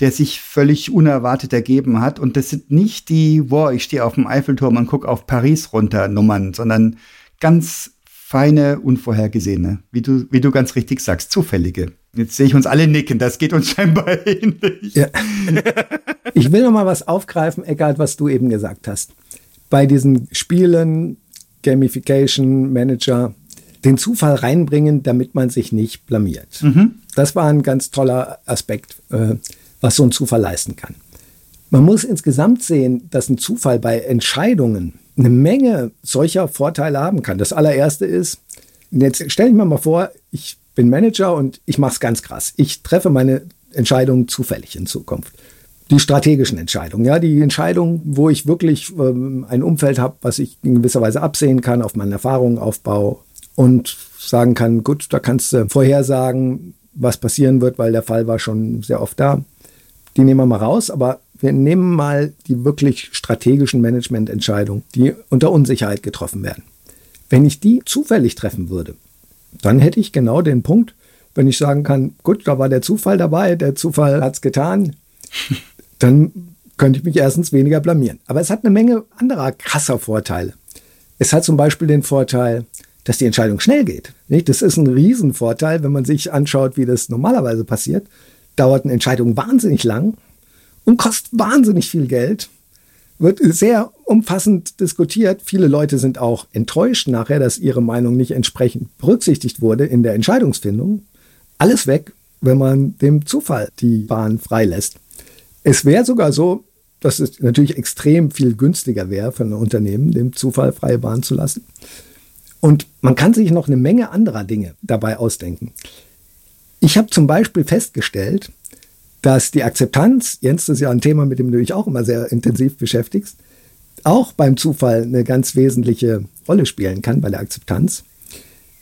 der sich völlig unerwartet ergeben hat. Und das sind nicht die, boah, ich stehe auf dem Eiffelturm und gucke auf Paris runter Nummern, sondern ganz feine, unvorhergesehene, wie du, wie du ganz richtig sagst, zufällige. Jetzt sehe ich uns alle nicken, das geht uns scheinbar ähnlich. Ja. Ich will noch mal was aufgreifen, egal was du eben gesagt hast. Bei diesen Spielen, Gamification, Manager, den Zufall reinbringen, damit man sich nicht blamiert. Mhm. Das war ein ganz toller Aspekt, äh, was so ein Zufall leisten kann. Man muss insgesamt sehen, dass ein Zufall bei Entscheidungen eine Menge solcher Vorteile haben kann. Das allererste ist, jetzt stelle ich mir mal vor, ich bin Manager und ich mache es ganz krass. Ich treffe meine Entscheidungen zufällig in Zukunft. Die strategischen Entscheidungen, ja, die Entscheidungen, wo ich wirklich ähm, ein Umfeld habe, was ich in gewisser Weise absehen kann, auf meinen Erfahrungen aufbaue und sagen kann, gut, da kannst du vorhersagen, was passieren wird, weil der Fall war schon sehr oft da. Die nehmen wir mal raus, aber wir nehmen mal die wirklich strategischen Managemententscheidungen, die unter Unsicherheit getroffen werden. Wenn ich die zufällig treffen würde, dann hätte ich genau den Punkt, wenn ich sagen kann, gut, da war der Zufall dabei, der Zufall hat es getan, dann könnte ich mich erstens weniger blamieren. Aber es hat eine Menge anderer krasser Vorteile. Es hat zum Beispiel den Vorteil, dass die Entscheidung schnell geht. Das ist ein Riesenvorteil, wenn man sich anschaut, wie das normalerweise passiert. Dauert eine Entscheidung wahnsinnig lang und kostet wahnsinnig viel Geld. Wird sehr umfassend diskutiert. Viele Leute sind auch enttäuscht nachher, dass ihre Meinung nicht entsprechend berücksichtigt wurde in der Entscheidungsfindung. Alles weg, wenn man dem Zufall die Bahn freilässt. Es wäre sogar so, dass es natürlich extrem viel günstiger wäre für ein Unternehmen, dem Zufall freie Bahn zu lassen. Und man kann sich noch eine Menge anderer Dinge dabei ausdenken. Ich habe zum Beispiel festgestellt, dass die Akzeptanz, Jens, das ist ja ein Thema, mit dem du dich auch immer sehr intensiv beschäftigst, auch beim Zufall eine ganz wesentliche Rolle spielen kann bei der Akzeptanz.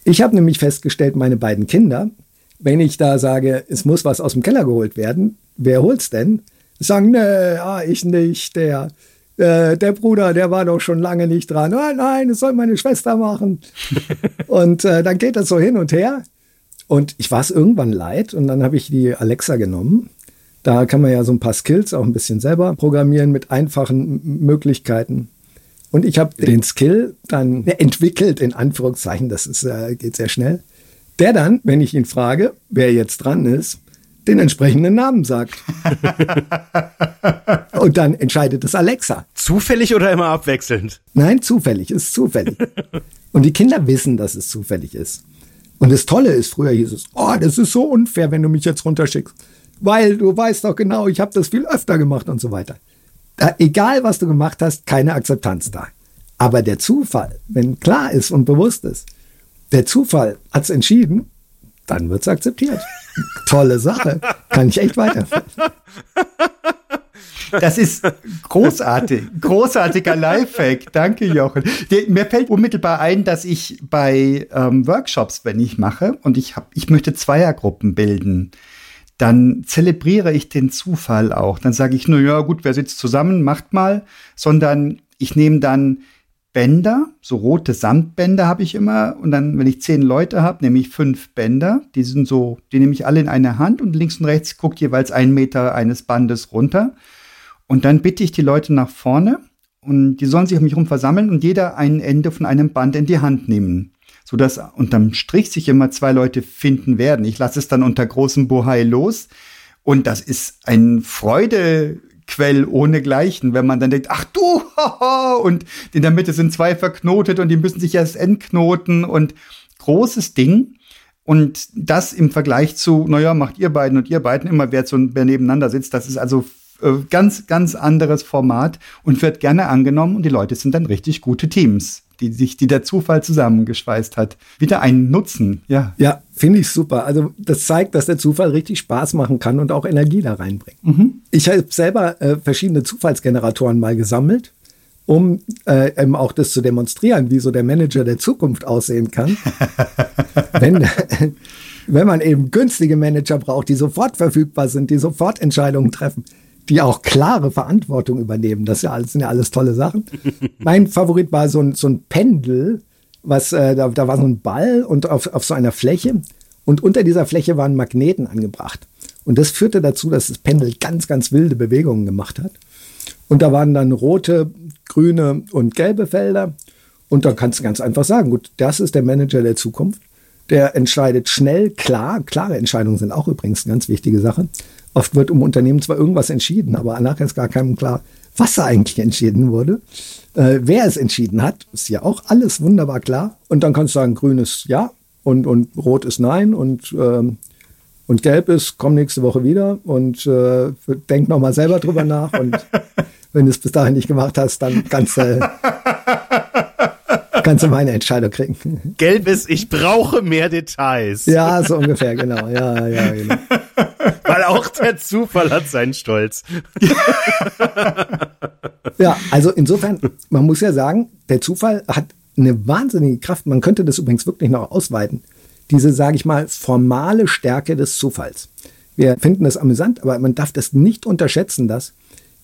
Ich habe nämlich festgestellt, meine beiden Kinder, wenn ich da sage, es muss was aus dem Keller geholt werden, wer holt's denn? Sagen, nee, ah, ich nicht, der, äh, der Bruder, der war doch schon lange nicht dran. Oh, nein, das soll meine Schwester machen. und äh, dann geht das so hin und her. Und ich war es irgendwann leid und dann habe ich die Alexa genommen. Da kann man ja so ein paar Skills auch ein bisschen selber programmieren mit einfachen Möglichkeiten. Und ich habe den Skill dann entwickelt, in Anführungszeichen, das ist, äh, geht sehr schnell, der dann, wenn ich ihn frage, wer jetzt dran ist, den entsprechenden Namen sagt. Und dann entscheidet es Alexa. Zufällig oder immer abwechselnd? Nein, zufällig, ist zufällig. Und die Kinder wissen, dass es zufällig ist. Und das Tolle ist, früher hieß es, oh, das ist so unfair, wenn du mich jetzt runterschickst. Weil du weißt doch genau, ich habe das viel öfter gemacht und so weiter. Da, egal, was du gemacht hast, keine Akzeptanz da. Aber der Zufall, wenn klar ist und bewusst ist, der Zufall hat es entschieden, dann wird es akzeptiert. Tolle Sache. Kann ich echt weiterführen. Das ist großartig. Großartiger Lifehack. Danke, Jochen. Mir fällt unmittelbar ein, dass ich bei ähm, Workshops, wenn ich mache, und ich, hab, ich möchte Zweiergruppen bilden, dann zelebriere ich den Zufall auch. Dann sage ich, na ja, gut, wer sitzt zusammen, macht mal, sondern ich nehme dann Bänder, so rote Samtbänder habe ich immer. Und dann, wenn ich zehn Leute habe, nehme ich fünf Bänder. Die sind so, die nehme ich alle in eine Hand und links und rechts guckt jeweils ein Meter eines Bandes runter. Und dann bitte ich die Leute nach vorne und die sollen sich um mich herum versammeln und jeder ein Ende von einem Band in die Hand nehmen. Sodass unterm Strich sich immer zwei Leute finden werden. Ich lasse es dann unter großem Bohai los. Und das ist ein Freude, Quell ohnegleichen, wenn man dann denkt, ach du, haha, und in der Mitte sind zwei verknotet und die müssen sich erst entknoten und großes Ding. Und das im Vergleich zu, naja, macht ihr beiden und ihr beiden immer, wer, so, wer nebeneinander sitzt, das ist also äh, ganz, ganz anderes Format und wird gerne angenommen und die Leute sind dann richtig gute Teams die sich, die der Zufall zusammengeschweißt hat. Wieder einen Nutzen, ja. Ja, finde ich super. Also das zeigt, dass der Zufall richtig Spaß machen kann und auch Energie da reinbringt. Mhm. Ich habe selber äh, verschiedene Zufallsgeneratoren mal gesammelt, um äh, eben auch das zu demonstrieren, wie so der Manager der Zukunft aussehen kann. wenn, wenn man eben günstige Manager braucht, die sofort verfügbar sind, die sofort Entscheidungen treffen die auch klare Verantwortung übernehmen. Das, ja alles, sind ja alles tolle Sachen. mein Favorit war so ein, so ein Pendel, was äh, da, da war so ein Ball und auf, auf so einer Fläche und unter dieser Fläche waren Magneten angebracht. Und das führte dazu, dass das Pendel ganz, ganz wilde Bewegungen gemacht hat. Und da waren dann rote, grüne und gelbe Felder. Und da kannst du ganz einfach sagen, gut, das ist der Manager der Zukunft. Der entscheidet schnell, klar. Klare Entscheidungen sind auch übrigens eine ganz wichtige Sache. Oft wird um Unternehmen zwar irgendwas entschieden, aber nachher ist gar keinem klar, was da eigentlich entschieden wurde. Äh, wer es entschieden hat, ist ja auch alles wunderbar klar. Und dann kannst du sagen, grün ist ja und, und rot ist nein und, ähm, und gelb ist, komm nächste Woche wieder und äh, denk nochmal selber drüber nach. Und wenn du es bis dahin nicht gemacht hast, dann kannst du kannst du meine Entscheidung kriegen. Gelb ist, ich brauche mehr Details. Ja, so ungefähr, genau. Ja, ja, genau. Weil auch der Zufall hat seinen Stolz. ja, also insofern, man muss ja sagen, der Zufall hat eine wahnsinnige Kraft. Man könnte das übrigens wirklich noch ausweiten. Diese, sage ich mal, formale Stärke des Zufalls. Wir finden das amüsant, aber man darf das nicht unterschätzen, dass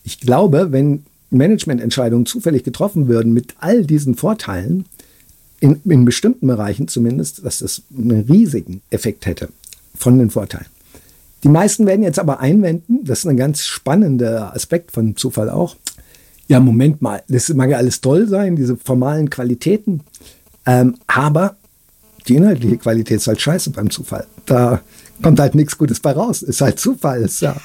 ich glaube, wenn Managemententscheidungen zufällig getroffen würden mit all diesen Vorteilen, in, in bestimmten Bereichen zumindest, dass das einen riesigen Effekt hätte von den Vorteilen. Die meisten werden jetzt aber einwenden, das ist ein ganz spannender Aspekt von Zufall auch. Ja, Moment mal, das mag ja alles toll sein, diese formalen Qualitäten, ähm, aber die inhaltliche Qualität ist halt scheiße beim Zufall. Da kommt halt nichts Gutes bei raus. Ist halt Zufall. Ist ja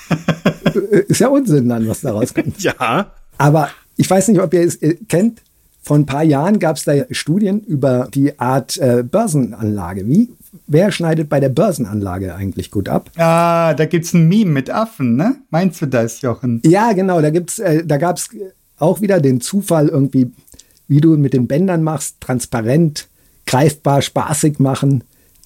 ist ja Unsinn dann, was da rauskommt. ja. Aber ich weiß nicht, ob ihr es kennt. Vor ein paar Jahren gab es da Studien über die Art äh, Börsenanlage. Wie, wer schneidet bei der Börsenanlage eigentlich gut ab? Ah, da gibt's ein Meme mit Affen, ne? Meinst du das, Jochen? Ja, genau. Da gibt's, äh, da gab's auch wieder den Zufall irgendwie, wie du mit den Bändern machst, transparent, greifbar, spaßig machen,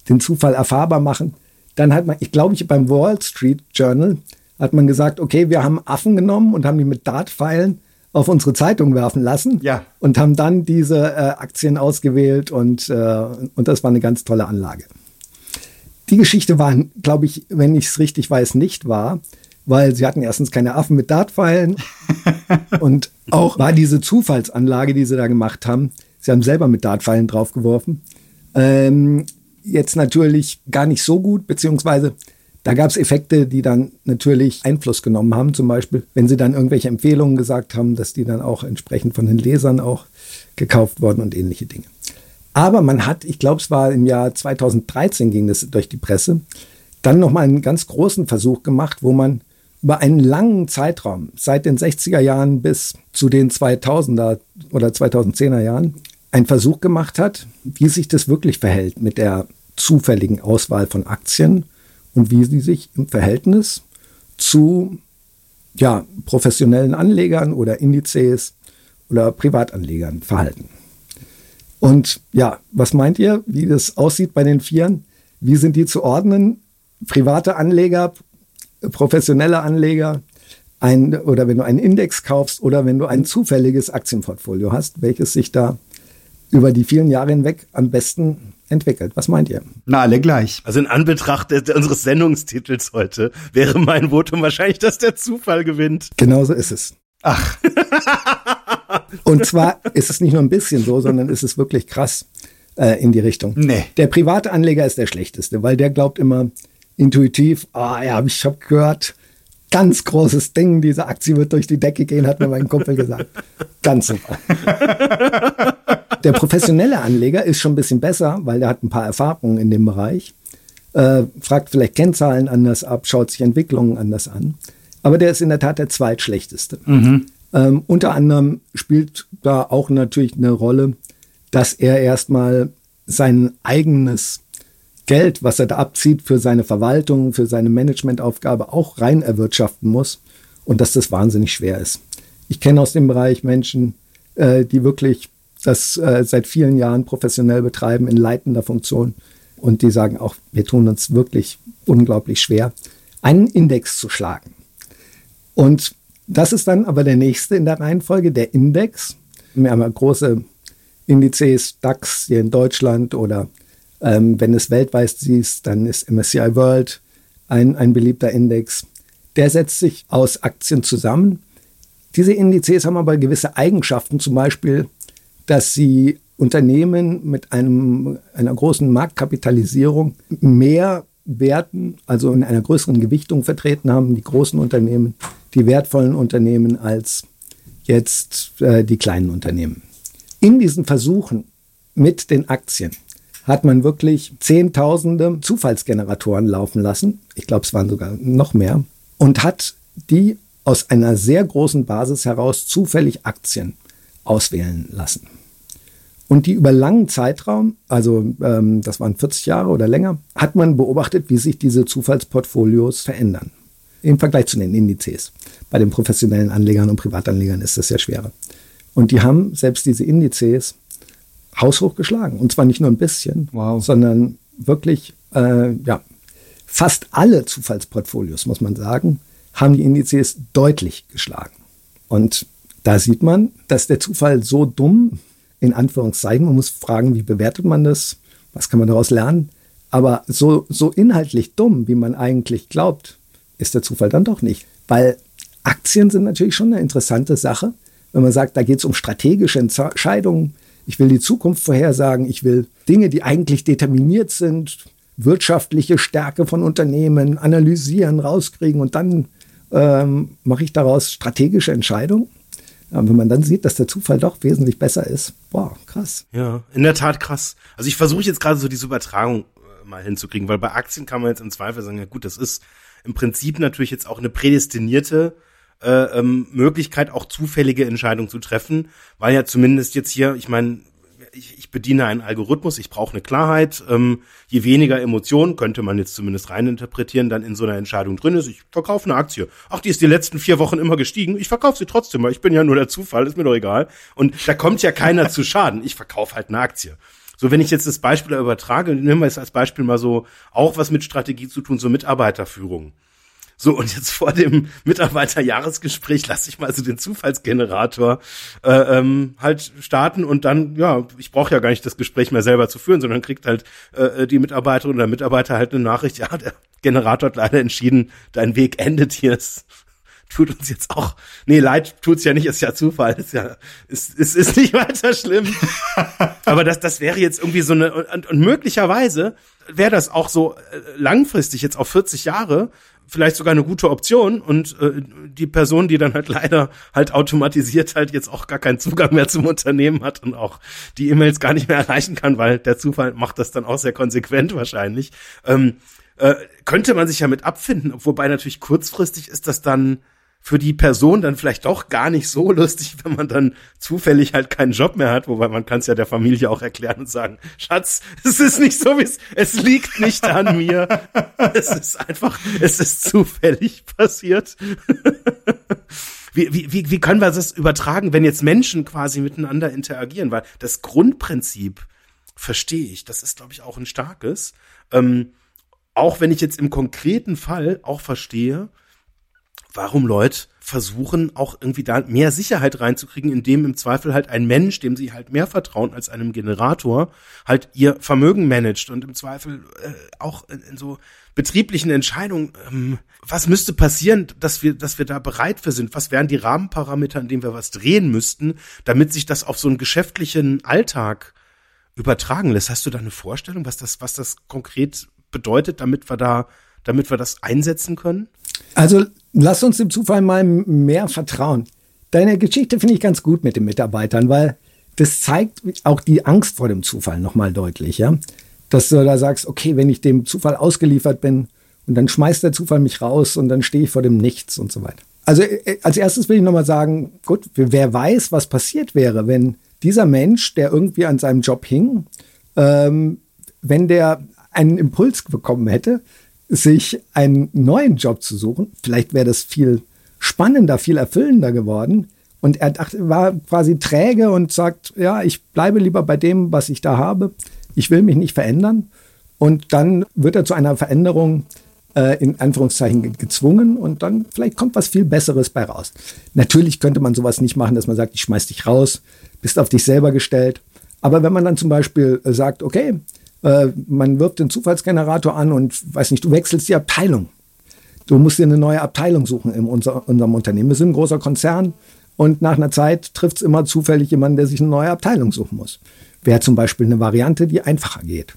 den Zufall erfahrbar machen. Dann hat man, ich glaube, ich beim Wall Street Journal hat man gesagt, okay, wir haben Affen genommen und haben die mit Dartpfeilen auf unsere Zeitung werfen lassen Ja. und haben dann diese äh, Aktien ausgewählt und, äh, und das war eine ganz tolle Anlage. Die Geschichte war, glaube ich, wenn ich es richtig weiß, nicht wahr, weil sie hatten erstens keine Affen mit Dartpfeilen und auch war diese Zufallsanlage, die sie da gemacht haben, sie haben selber mit Dartpfeilen draufgeworfen, ähm, jetzt natürlich gar nicht so gut, beziehungsweise da gab es Effekte, die dann natürlich Einfluss genommen haben. Zum Beispiel, wenn sie dann irgendwelche Empfehlungen gesagt haben, dass die dann auch entsprechend von den Lesern auch gekauft wurden und ähnliche Dinge. Aber man hat, ich glaube, es war im Jahr 2013 ging das durch die Presse, dann nochmal einen ganz großen Versuch gemacht, wo man über einen langen Zeitraum, seit den 60er Jahren bis zu den 2000er oder 2010er Jahren, einen Versuch gemacht hat, wie sich das wirklich verhält mit der zufälligen Auswahl von Aktien und wie sie sich im Verhältnis zu ja, professionellen Anlegern oder Indizes oder Privatanlegern verhalten. Und ja, was meint ihr, wie das aussieht bei den Vieren? Wie sind die zu ordnen? Private Anleger, professionelle Anleger, ein, oder wenn du einen Index kaufst oder wenn du ein zufälliges Aktienportfolio hast, welches sich da über die vielen Jahre hinweg am besten entwickelt. Was meint ihr? Na, alle gleich. Also in Anbetracht der, unseres Sendungstitels heute wäre mein Votum wahrscheinlich, dass der Zufall gewinnt. Genauso ist es. Ach, Und zwar ist es nicht nur ein bisschen so, sondern ist es wirklich krass äh, in die Richtung. Nee. Der private Anleger ist der schlechteste, weil der glaubt immer intuitiv, ah ja, ich habe gehört, ganz großes Ding, diese Aktie wird durch die Decke gehen, hat mir mein Kumpel gesagt. Ganz super. Der professionelle Anleger ist schon ein bisschen besser, weil der hat ein paar Erfahrungen in dem Bereich, äh, fragt vielleicht Kennzahlen anders ab, schaut sich Entwicklungen anders an. Aber der ist in der Tat der zweitschlechteste. Ähm, unter anderem spielt da auch natürlich eine Rolle, dass er erstmal sein eigenes Geld, was er da abzieht für seine Verwaltung, für seine Managementaufgabe auch rein erwirtschaften muss und dass das wahnsinnig schwer ist. Ich kenne aus dem Bereich Menschen, äh, die wirklich das äh, seit vielen Jahren professionell betreiben in leitender Funktion und die sagen auch, wir tun uns wirklich unglaublich schwer, einen Index zu schlagen. Und das ist dann aber der nächste in der Reihenfolge, der Index. Wir haben ja große Indizes, DAX hier in Deutschland oder ähm, wenn es weltweit siehst, dann ist MSCI World ein, ein beliebter Index. Der setzt sich aus Aktien zusammen. Diese Indizes haben aber gewisse Eigenschaften, zum Beispiel, dass sie Unternehmen mit einem, einer großen Marktkapitalisierung mehr Werten, also in einer größeren Gewichtung vertreten haben, die großen Unternehmen, die wertvollen Unternehmen als jetzt äh, die kleinen Unternehmen. In diesen Versuchen mit den Aktien hat man wirklich Zehntausende Zufallsgeneratoren laufen lassen. Ich glaube, es waren sogar noch mehr. Und hat die aus einer sehr großen Basis heraus zufällig Aktien auswählen lassen. Und die über langen Zeitraum, also ähm, das waren 40 Jahre oder länger, hat man beobachtet, wie sich diese Zufallsportfolios verändern. Im Vergleich zu den Indizes. Bei den professionellen Anlegern und Privatanlegern ist das sehr schwerer. Und die haben selbst diese Indizes haushoch geschlagen. Und zwar nicht nur ein bisschen, Wow. sondern wirklich, äh, ja, fast alle Zufallsportfolios, muss man sagen, haben die Indizes deutlich geschlagen. Und da sieht man, dass der Zufall so dumm, in Anführungszeichen, man muss fragen, wie bewertet man das? Was kann man daraus lernen? Aber so, so inhaltlich dumm, wie man eigentlich glaubt, ist der Zufall dann doch nicht. Weil Aktien sind natürlich schon eine interessante Sache. Wenn man sagt, da geht es um strategische Entscheidungen, ich will die Zukunft vorhersagen, ich will Dinge, die eigentlich determiniert sind, wirtschaftliche Stärke von Unternehmen analysieren, rauskriegen und dann ähm, mache ich daraus strategische Entscheidungen. Ja, wenn man dann sieht, dass der Zufall doch wesentlich besser ist, boah, krass. Ja, in der Tat krass. Also ich versuche jetzt gerade so diese Übertragung äh, mal hinzukriegen, weil bei Aktien kann man jetzt im Zweifel sagen, ja gut, das ist im Prinzip natürlich jetzt auch eine prädestinierte äh, ähm, Möglichkeit, auch zufällige Entscheidungen zu treffen, weil ja zumindest jetzt hier, ich meine, ich, ich bediene einen Algorithmus, ich brauche eine Klarheit. Ähm, je weniger Emotionen, könnte man jetzt zumindest reininterpretieren, dann in so einer Entscheidung drin ist. Ich verkaufe eine Aktie. Ach, die ist die letzten vier Wochen immer gestiegen. Ich verkaufe sie trotzdem, weil ich bin ja nur der Zufall, ist mir doch egal. Und da kommt ja keiner zu Schaden. Ich verkaufe halt eine Aktie. So, wenn ich jetzt das Beispiel übertrage, nehmen wir es als Beispiel mal so, auch was mit Strategie zu tun, so Mitarbeiterführung. So, und jetzt vor dem Mitarbeiterjahresgespräch lasse ich mal so den Zufallsgenerator äh, ähm, halt starten und dann, ja, ich brauche ja gar nicht das Gespräch mehr selber zu führen, sondern kriegt halt äh, die Mitarbeiterin oder Mitarbeiter halt eine Nachricht, ja, der Generator hat leider entschieden, dein Weg endet hier. Es tut uns jetzt auch, nee, leid tut's ja nicht, ist ja Zufall, ist ja, ist, ist, ist nicht weiter schlimm. Aber das, das wäre jetzt irgendwie so eine, und, und möglicherweise wäre das auch so äh, langfristig jetzt auf 40 Jahre vielleicht sogar eine gute Option und äh, die Person, die dann halt leider halt automatisiert halt jetzt auch gar keinen Zugang mehr zum Unternehmen hat und auch die E-Mails gar nicht mehr erreichen kann, weil der Zufall macht das dann auch sehr konsequent wahrscheinlich, ähm, äh, könnte man sich ja mit abfinden, wobei natürlich kurzfristig ist das dann für die Person dann vielleicht doch gar nicht so lustig, wenn man dann zufällig halt keinen Job mehr hat, wobei man kann es ja der Familie auch erklären und sagen, Schatz, es ist nicht so, wie es, es liegt nicht an mir. es ist einfach, es ist zufällig passiert. wie, wie, wie, wie können wir das übertragen, wenn jetzt Menschen quasi miteinander interagieren? Weil das Grundprinzip verstehe ich. Das ist, glaube ich, auch ein starkes. Ähm, auch wenn ich jetzt im konkreten Fall auch verstehe, warum Leute versuchen, auch irgendwie da mehr Sicherheit reinzukriegen, indem im Zweifel halt ein Mensch, dem sie halt mehr vertrauen als einem Generator, halt ihr Vermögen managt und im Zweifel äh, auch in, in so betrieblichen Entscheidungen, ähm, was müsste passieren, dass wir, dass wir da bereit für sind? Was wären die Rahmenparameter, in denen wir was drehen müssten, damit sich das auf so einen geschäftlichen Alltag übertragen lässt? Hast du da eine Vorstellung, was das, was das konkret bedeutet, damit wir da, damit wir das einsetzen können? Also lass uns dem Zufall mal mehr vertrauen. Deine Geschichte finde ich ganz gut mit den Mitarbeitern, weil das zeigt auch die Angst vor dem Zufall nochmal deutlich, ja. Dass du da sagst, okay, wenn ich dem Zufall ausgeliefert bin und dann schmeißt der Zufall mich raus und dann stehe ich vor dem Nichts und so weiter. Also äh, als erstes will ich nochmal sagen, gut, wer weiß, was passiert wäre, wenn dieser Mensch, der irgendwie an seinem Job hing, ähm, wenn der einen Impuls bekommen hätte, sich einen neuen Job zu suchen. Vielleicht wäre das viel spannender, viel erfüllender geworden. Und er dachte, war quasi träge und sagt, ja, ich bleibe lieber bei dem, was ich da habe. Ich will mich nicht verändern. Und dann wird er zu einer Veränderung äh, in Anführungszeichen gezwungen und dann vielleicht kommt was viel Besseres bei raus. Natürlich könnte man sowas nicht machen, dass man sagt, ich schmeiß dich raus, bist auf dich selber gestellt. Aber wenn man dann zum Beispiel sagt, okay, äh, man wirft den Zufallsgenerator an und weiß nicht, du wechselst die Abteilung. Du musst dir eine neue Abteilung suchen in unser, unserem Unternehmen. Wir sind ein großer Konzern und nach einer Zeit trifft es immer zufällig jemanden, der sich eine neue Abteilung suchen muss. Wäre zum Beispiel eine Variante, die einfacher geht.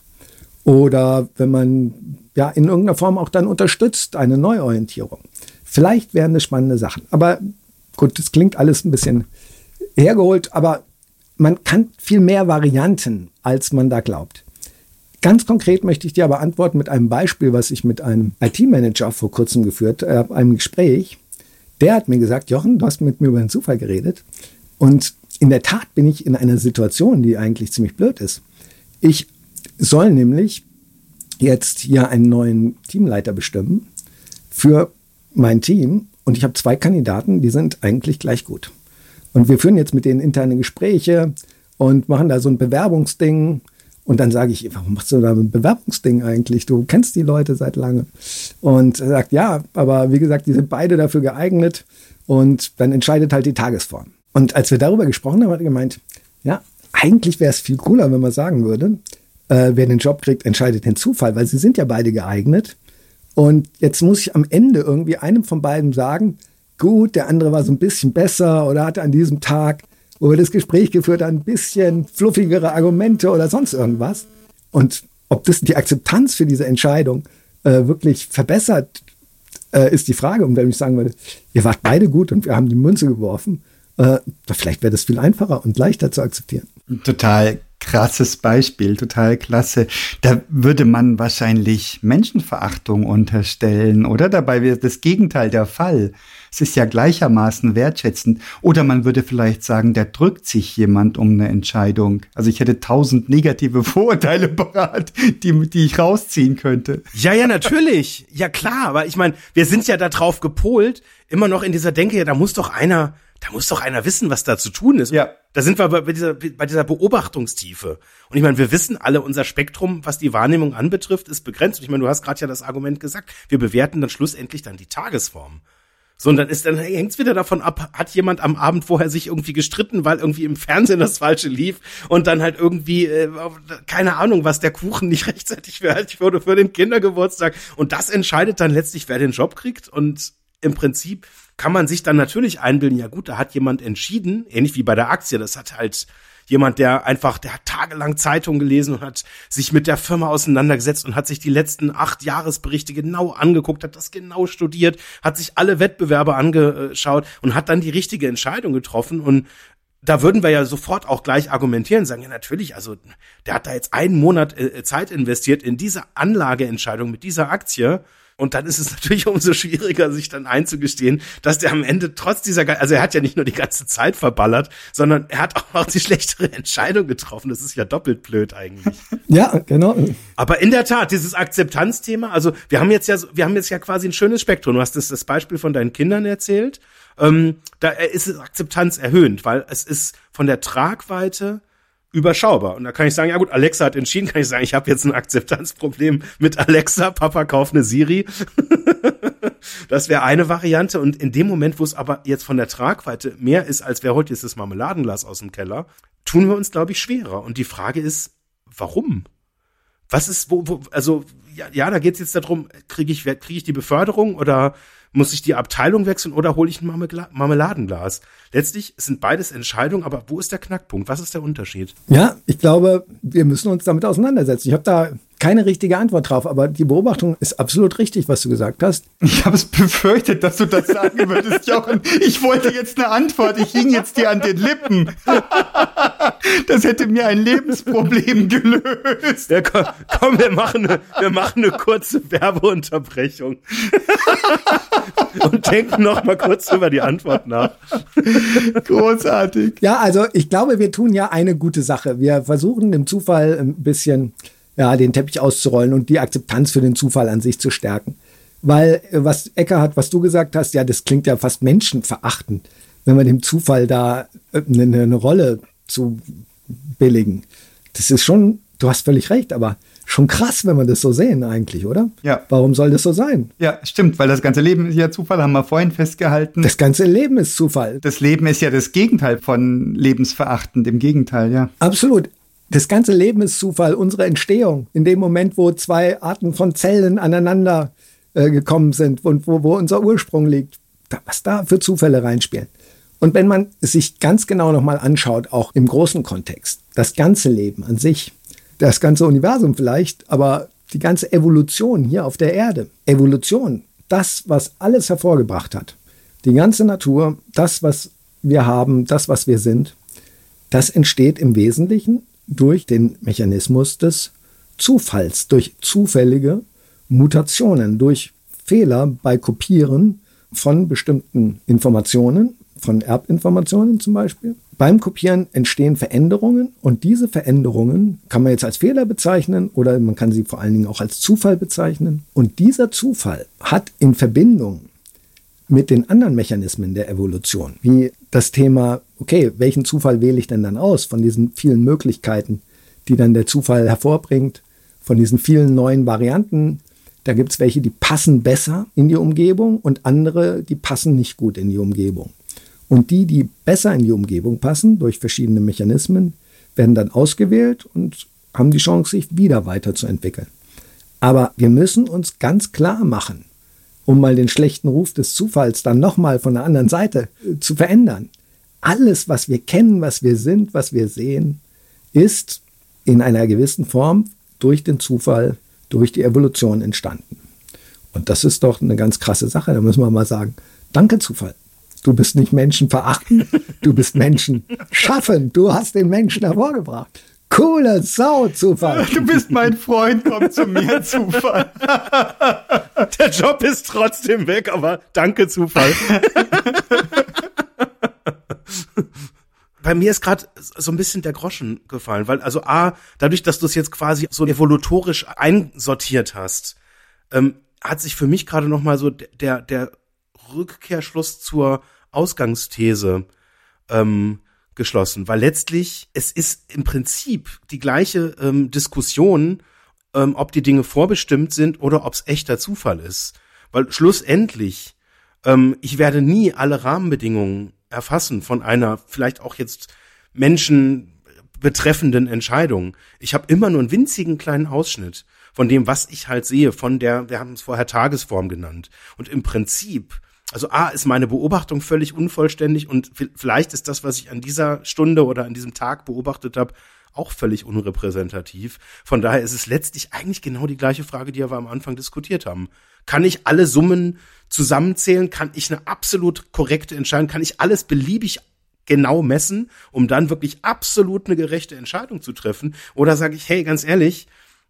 Oder wenn man ja in irgendeiner Form auch dann unterstützt, eine Neuorientierung. Vielleicht wären das spannende Sachen. Aber gut, das klingt alles ein bisschen hergeholt, aber man kann viel mehr Varianten, als man da glaubt. Ganz konkret möchte ich dir aber antworten mit einem Beispiel, was ich mit einem IT-Manager vor kurzem geführt habe, äh, einem Gespräch. Der hat mir gesagt, Jochen, du hast mit mir über den Zufall geredet. Und in der Tat bin ich in einer Situation, die eigentlich ziemlich blöd ist. Ich soll nämlich jetzt hier einen neuen Teamleiter bestimmen für mein Team. Und ich habe zwei Kandidaten, die sind eigentlich gleich gut. Und wir führen jetzt mit denen interne Gespräche und machen da so ein Bewerbungsding und dann sage ich, warum machst du da ein Bewerbungsding eigentlich? Du kennst die Leute seit lange. Und er sagt, ja, aber wie gesagt, die sind beide dafür geeignet. Und dann entscheidet halt die Tagesform. Und als wir darüber gesprochen haben, hat er gemeint, ja, eigentlich wäre es viel cooler, wenn man sagen würde, äh, wer den Job kriegt, entscheidet den Zufall, weil sie sind ja beide geeignet. Und jetzt muss ich am Ende irgendwie einem von beiden sagen, gut, der andere war so ein bisschen besser oder hatte an diesem Tag wo wir das Gespräch geführt haben, ein bisschen fluffigere Argumente oder sonst irgendwas. Und ob das die Akzeptanz für diese Entscheidung äh, wirklich verbessert, äh, ist die Frage. Und wenn ich sagen würde, ihr wart beide gut und wir haben die Münze geworfen, äh, vielleicht wäre das viel einfacher und leichter zu akzeptieren. Total krasses Beispiel, total klasse. Da würde man wahrscheinlich Menschenverachtung unterstellen, oder? Dabei wäre das Gegenteil der Fall. Es ist ja gleichermaßen wertschätzend. Oder man würde vielleicht sagen, da drückt sich jemand um eine Entscheidung. Also ich hätte tausend negative Vorurteile parat, die, die ich rausziehen könnte. Ja, ja, natürlich. Ja, klar. Aber ich meine, wir sind ja darauf gepolt, immer noch in dieser Denke, ja, da muss doch einer da muss doch einer wissen, was da zu tun ist. Ja. Da sind wir bei dieser, bei dieser Beobachtungstiefe. Und ich meine, wir wissen alle, unser Spektrum, was die Wahrnehmung anbetrifft, ist begrenzt. Und ich meine, du hast gerade ja das Argument gesagt. Wir bewerten dann schlussendlich dann die Tagesform. So, und dann ist, dann hängt's wieder davon ab, hat jemand am Abend vorher sich irgendwie gestritten, weil irgendwie im Fernsehen das Falsche lief und dann halt irgendwie, äh, keine Ahnung, was der Kuchen nicht rechtzeitig fertig wurde für den Kindergeburtstag. Und das entscheidet dann letztlich, wer den Job kriegt. Und im Prinzip kann man sich dann natürlich einbilden, ja gut, da hat jemand entschieden, ähnlich wie bei der Aktie, das hat halt jemand, der einfach, der hat tagelang Zeitung gelesen und hat sich mit der Firma auseinandergesetzt und hat sich die letzten acht Jahresberichte genau angeguckt, hat das genau studiert, hat sich alle Wettbewerbe angeschaut und hat dann die richtige Entscheidung getroffen. Und da würden wir ja sofort auch gleich argumentieren, sagen, ja natürlich, also der hat da jetzt einen Monat äh, Zeit investiert in diese Anlageentscheidung mit dieser Aktie und dann ist es natürlich umso schwieriger, sich dann einzugestehen, dass der am Ende trotz dieser, also er hat ja nicht nur die ganze Zeit verballert, sondern er hat auch noch die schlechtere Entscheidung getroffen. Das ist ja doppelt blöd eigentlich. Ja, genau. Aber in der Tat, dieses Akzeptanzthema, also wir haben jetzt ja, wir haben jetzt ja quasi ein schönes Spektrum. Du hast das, das Beispiel von deinen Kindern erzählt. Ähm, da ist es Akzeptanz erhöht, weil es ist von der Tragweite überschaubar. Und da kann ich sagen, ja gut, Alexa hat entschieden, kann ich sagen, ich habe jetzt ein Akzeptanzproblem mit Alexa, Papa kauft eine Siri. das wäre eine Variante. Und in dem Moment, wo es aber jetzt von der Tragweite mehr ist, als wer heute jetzt das Marmeladenglas aus dem Keller, tun wir uns, glaube ich, schwerer. Und die Frage ist, warum? Was ist, wo, wo also ja, ja da geht es jetzt darum, kriege ich, krieg ich die Beförderung oder muss ich die Abteilung wechseln oder hole ich ein Marmeladenglas? Letztlich sind beides Entscheidungen, aber wo ist der Knackpunkt? Was ist der Unterschied? Ja, ich glaube, wir müssen uns damit auseinandersetzen. Ich habe da keine richtige Antwort drauf, aber die Beobachtung ist absolut richtig, was du gesagt hast. Ich habe es befürchtet, dass du das sagen würdest, Jochen. Ich wollte jetzt eine Antwort, ich hing jetzt dir an den Lippen. Das hätte mir ein Lebensproblem gelöst. Ja, komm, komm, wir, machen eine, wir machen eine kurze Werbeunterbrechung. Und denken noch mal kurz über die Antwort nach. Großartig. Ja, also ich glaube, wir tun ja eine gute Sache. Wir versuchen dem Zufall ein bisschen ja, den Teppich auszurollen und die Akzeptanz für den Zufall an sich zu stärken. Weil, äh, was Eckhard, was du gesagt hast, ja, das klingt ja fast menschenverachtend, wenn wir dem Zufall da eine, äh, eine Rolle zu billigen. Das ist schon, du hast völlig recht, aber schon krass, wenn wir das so sehen eigentlich, oder? Ja. Warum soll das so sein? Ja, stimmt, weil das ganze Leben ist ja Zufall, haben wir vorhin festgehalten. Das ganze Leben ist Zufall. Das Leben ist ja das Gegenteil von lebensverachtend, im Gegenteil, ja. Absolut. Das ganze Leben ist Zufall, unsere Entstehung. In dem Moment, wo zwei Arten von Zellen aneinander äh, gekommen sind und wo, wo unser Ursprung liegt, da, was da für Zufälle reinspielen. Und wenn man sich ganz genau nochmal anschaut, auch im großen Kontext, das ganze Leben an sich, das ganze Universum vielleicht, aber die ganze Evolution hier auf der Erde, Evolution, das, was alles hervorgebracht hat, die ganze Natur, das, was wir haben, das, was wir sind, das entsteht im Wesentlichen durch den Mechanismus des Zufalls, durch zufällige Mutationen, durch Fehler bei Kopieren von bestimmten Informationen, von Erbinformationen zum Beispiel. Beim Kopieren entstehen Veränderungen und diese Veränderungen kann man jetzt als Fehler bezeichnen oder man kann sie vor allen Dingen auch als Zufall bezeichnen. Und dieser Zufall hat in Verbindung mit den anderen Mechanismen der Evolution, wie das Thema, okay, welchen Zufall wähle ich denn dann aus von diesen vielen Möglichkeiten, die dann der Zufall hervorbringt, von diesen vielen neuen Varianten. Da gibt es welche, die passen besser in die Umgebung und andere, die passen nicht gut in die Umgebung. Und die, die besser in die Umgebung passen, durch verschiedene Mechanismen, werden dann ausgewählt und haben die Chance, sich wieder weiterzuentwickeln. Aber wir müssen uns ganz klar machen, um mal den schlechten Ruf des Zufalls dann nochmal von der anderen Seite äh, zu verändern. Alles, was wir kennen, was wir sind, was wir sehen, ist in einer gewissen Form durch den Zufall, durch die Evolution entstanden. Und das ist doch eine ganz krasse Sache. Da müssen wir mal sagen, danke Zufall. Du bist nicht Menschen verachten, du bist Menschen schaffen. Du hast den Menschen hervorgebracht. Coole Sau, Zufall. Du bist mein Freund, komm zu mir, Zufall. Der Job ist trotzdem weg, aber danke, Zufall. Bei mir ist gerade so ein bisschen der Groschen gefallen, weil also A, dadurch, dass du es jetzt quasi so evolutorisch einsortiert hast, ähm, hat sich für mich gerade noch mal so der der Rückkehrschluss zur Ausgangsthese ähm, geschlossen, weil letztlich es ist im Prinzip die gleiche ähm, Diskussion, ähm, ob die Dinge vorbestimmt sind oder ob es echter Zufall ist. Weil schlussendlich, ähm, ich werde nie alle Rahmenbedingungen erfassen von einer vielleicht auch jetzt Menschen betreffenden Entscheidung. Ich habe immer nur einen winzigen kleinen Ausschnitt von dem, was ich halt sehe, von der, wir haben es vorher Tagesform genannt. Und im Prinzip also A ist meine Beobachtung völlig unvollständig und vielleicht ist das, was ich an dieser Stunde oder an diesem Tag beobachtet habe, auch völlig unrepräsentativ. Von daher ist es letztlich eigentlich genau die gleiche Frage, die wir am Anfang diskutiert haben. Kann ich alle Summen zusammenzählen? Kann ich eine absolut korrekte Entscheidung? Kann ich alles beliebig genau messen, um dann wirklich absolut eine gerechte Entscheidung zu treffen? Oder sage ich, hey, ganz ehrlich,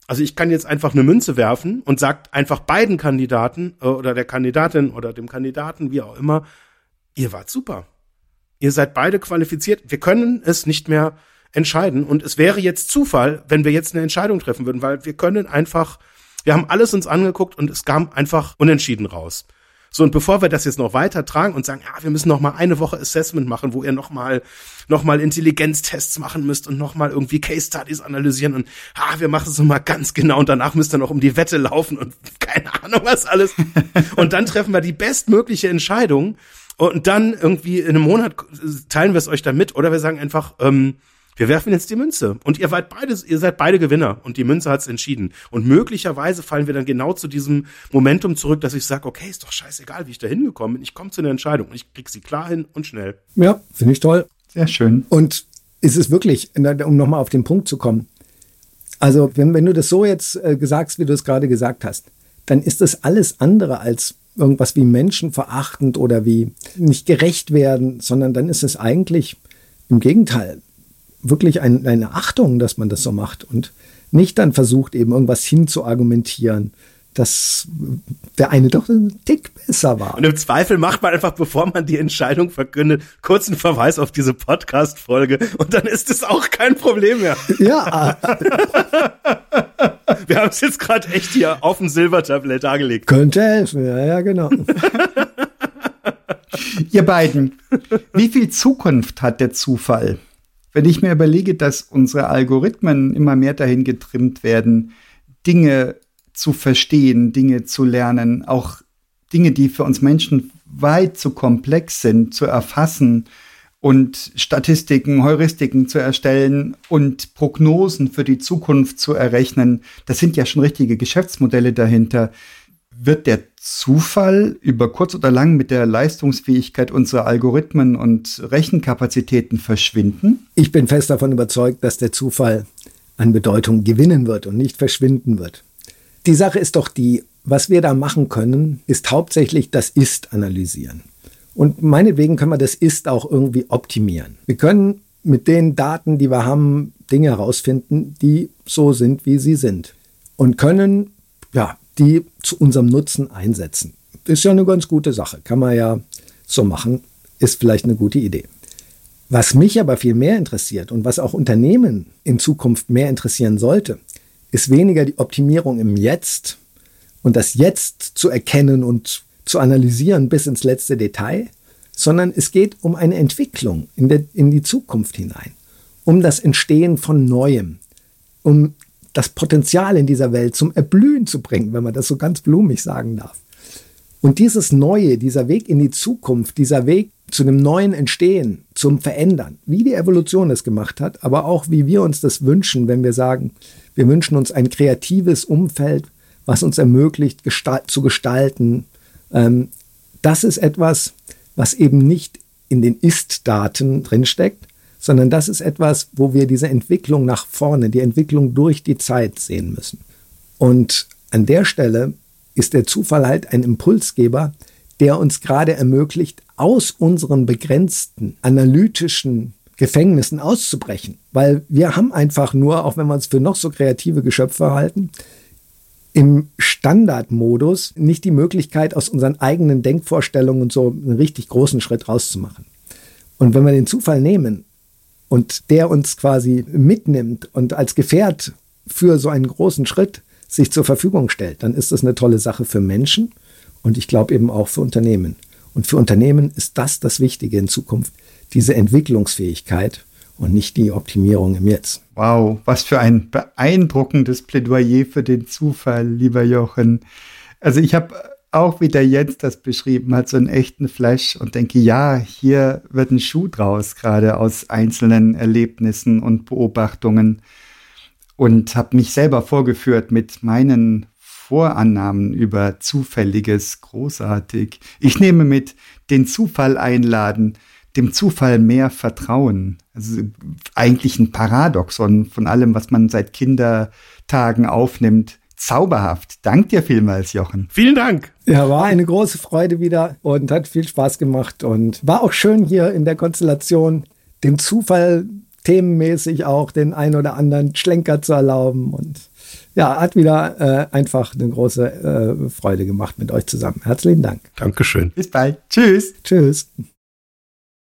also ich kann jetzt einfach eine Münze werfen und sagt einfach beiden Kandidaten äh, oder der Kandidatin oder dem Kandidaten, wie auch immer, ihr wart super. Ihr seid beide qualifiziert. Wir können es nicht mehr entscheiden. Und es wäre jetzt Zufall, wenn wir jetzt eine Entscheidung treffen würden, weil wir können einfach, wir haben alles uns angeguckt und es kam einfach unentschieden raus. So, und bevor wir das jetzt noch weiter tragen und sagen, ja, wir müssen noch mal eine Woche Assessment machen, wo ihr noch mal, noch mal Intelligenztests machen müsst und noch mal irgendwie Case Studies analysieren und, ah, wir machen es noch mal ganz genau und danach müsst ihr noch um die Wette laufen und keine Ahnung was alles. und dann treffen wir die bestmögliche Entscheidung und dann irgendwie in einem Monat teilen wir es euch dann mit oder wir sagen einfach, ähm, wir werfen jetzt die Münze und ihr seid beide, ihr seid beide Gewinner und die Münze hat's entschieden. Und möglicherweise fallen wir dann genau zu diesem Momentum zurück, dass ich sage, okay, ist doch scheißegal, wie ich da hingekommen bin. Ich komme zu einer Entscheidung und ich krieg sie klar hin und schnell. Ja, finde ich toll. Sehr schön. Und ist es wirklich, um nochmal auf den Punkt zu kommen, also wenn, wenn du das so jetzt äh, gesagt, wie du es gerade gesagt hast, dann ist das alles andere als irgendwas wie menschenverachtend oder wie nicht gerecht werden, sondern dann ist es eigentlich im Gegenteil wirklich ein, eine Achtung, dass man das so macht und nicht dann versucht, eben irgendwas hinzuargumentieren, dass der eine doch ein Tick besser war. Und im Zweifel macht man einfach, bevor man die Entscheidung verkündet, kurzen Verweis auf diese Podcast-Folge und dann ist es auch kein Problem mehr. Ja. Wir haben es jetzt gerade echt hier auf dem Silbertablett dargelegt. Könnte helfen, ja, ja, genau. Ihr beiden, wie viel Zukunft hat der Zufall? Wenn ich mir überlege, dass unsere Algorithmen immer mehr dahin getrimmt werden, Dinge zu verstehen, Dinge zu lernen, auch Dinge, die für uns Menschen weit zu komplex sind, zu erfassen und Statistiken, Heuristiken zu erstellen und Prognosen für die Zukunft zu errechnen, das sind ja schon richtige Geschäftsmodelle dahinter. Wird der Zufall über kurz oder lang mit der Leistungsfähigkeit unserer Algorithmen und Rechenkapazitäten verschwinden? Ich bin fest davon überzeugt, dass der Zufall an Bedeutung gewinnen wird und nicht verschwinden wird. Die Sache ist doch die, was wir da machen können, ist hauptsächlich das Ist analysieren. Und meinetwegen können wir das Ist auch irgendwie optimieren. Wir können mit den Daten, die wir haben, Dinge herausfinden, die so sind, wie sie sind. Und können ja, die zu unserem Nutzen einsetzen. Ist ja eine ganz gute Sache, kann man ja so machen, ist vielleicht eine gute Idee. Was mich aber viel mehr interessiert und was auch Unternehmen in Zukunft mehr interessieren sollte, ist weniger die Optimierung im Jetzt und das Jetzt zu erkennen und zu analysieren bis ins letzte Detail, sondern es geht um eine Entwicklung in, der, in die Zukunft hinein, um das Entstehen von Neuem, um das Potenzial in dieser Welt zum Erblühen zu bringen, wenn man das so ganz blumig sagen darf. Und dieses Neue, dieser Weg in die Zukunft, dieser Weg zu einem neuen Entstehen, zum Verändern, wie die Evolution es gemacht hat, aber auch wie wir uns das wünschen, wenn wir sagen, wir wünschen uns ein kreatives Umfeld, was uns ermöglicht, gestalt, zu gestalten. Ähm, das ist etwas, was eben nicht in den Ist-Daten drinsteckt, sondern das ist etwas, wo wir diese Entwicklung nach vorne, die Entwicklung durch die Zeit sehen müssen. Und an der Stelle ist der Zufall halt ein Impulsgeber, der uns gerade ermöglicht, aus unseren begrenzten analytischen Gefängnissen auszubrechen. Weil wir haben einfach nur, auch wenn wir uns für noch so kreative Geschöpfe halten, im Standardmodus nicht die Möglichkeit, aus unseren eigenen Denkvorstellungen so einen richtig großen Schritt rauszumachen. Und wenn wir den Zufall nehmen und der uns quasi mitnimmt und als Gefährt für so einen großen Schritt sich zur Verfügung stellt, dann ist das eine tolle Sache für Menschen und ich glaube eben auch für Unternehmen. Und für Unternehmen ist das das Wichtige in Zukunft, diese Entwicklungsfähigkeit und nicht die Optimierung im Jetzt. Wow, was für ein beeindruckendes Plädoyer für den Zufall, lieber Jochen. Also ich habe auch wie der Jens das beschrieben hat, so einen echten Flash und denke, ja, hier wird ein Schuh draus, gerade aus einzelnen Erlebnissen und Beobachtungen. Und habe mich selber vorgeführt mit meinen Vorannahmen über Zufälliges, großartig. Ich nehme mit den Zufall einladen, dem Zufall mehr vertrauen. Also eigentlich ein Paradoxon von allem, was man seit Kindertagen aufnimmt. Zauberhaft. Dank dir vielmals, Jochen. Vielen Dank. Ja, war eine große Freude wieder und hat viel Spaß gemacht und war auch schön hier in der Konstellation, dem Zufall themenmäßig auch den ein oder anderen Schlenker zu erlauben und ja, hat wieder äh, einfach eine große äh, Freude gemacht mit euch zusammen. Herzlichen Dank. Dankeschön. Bis bald. Tschüss. Tschüss.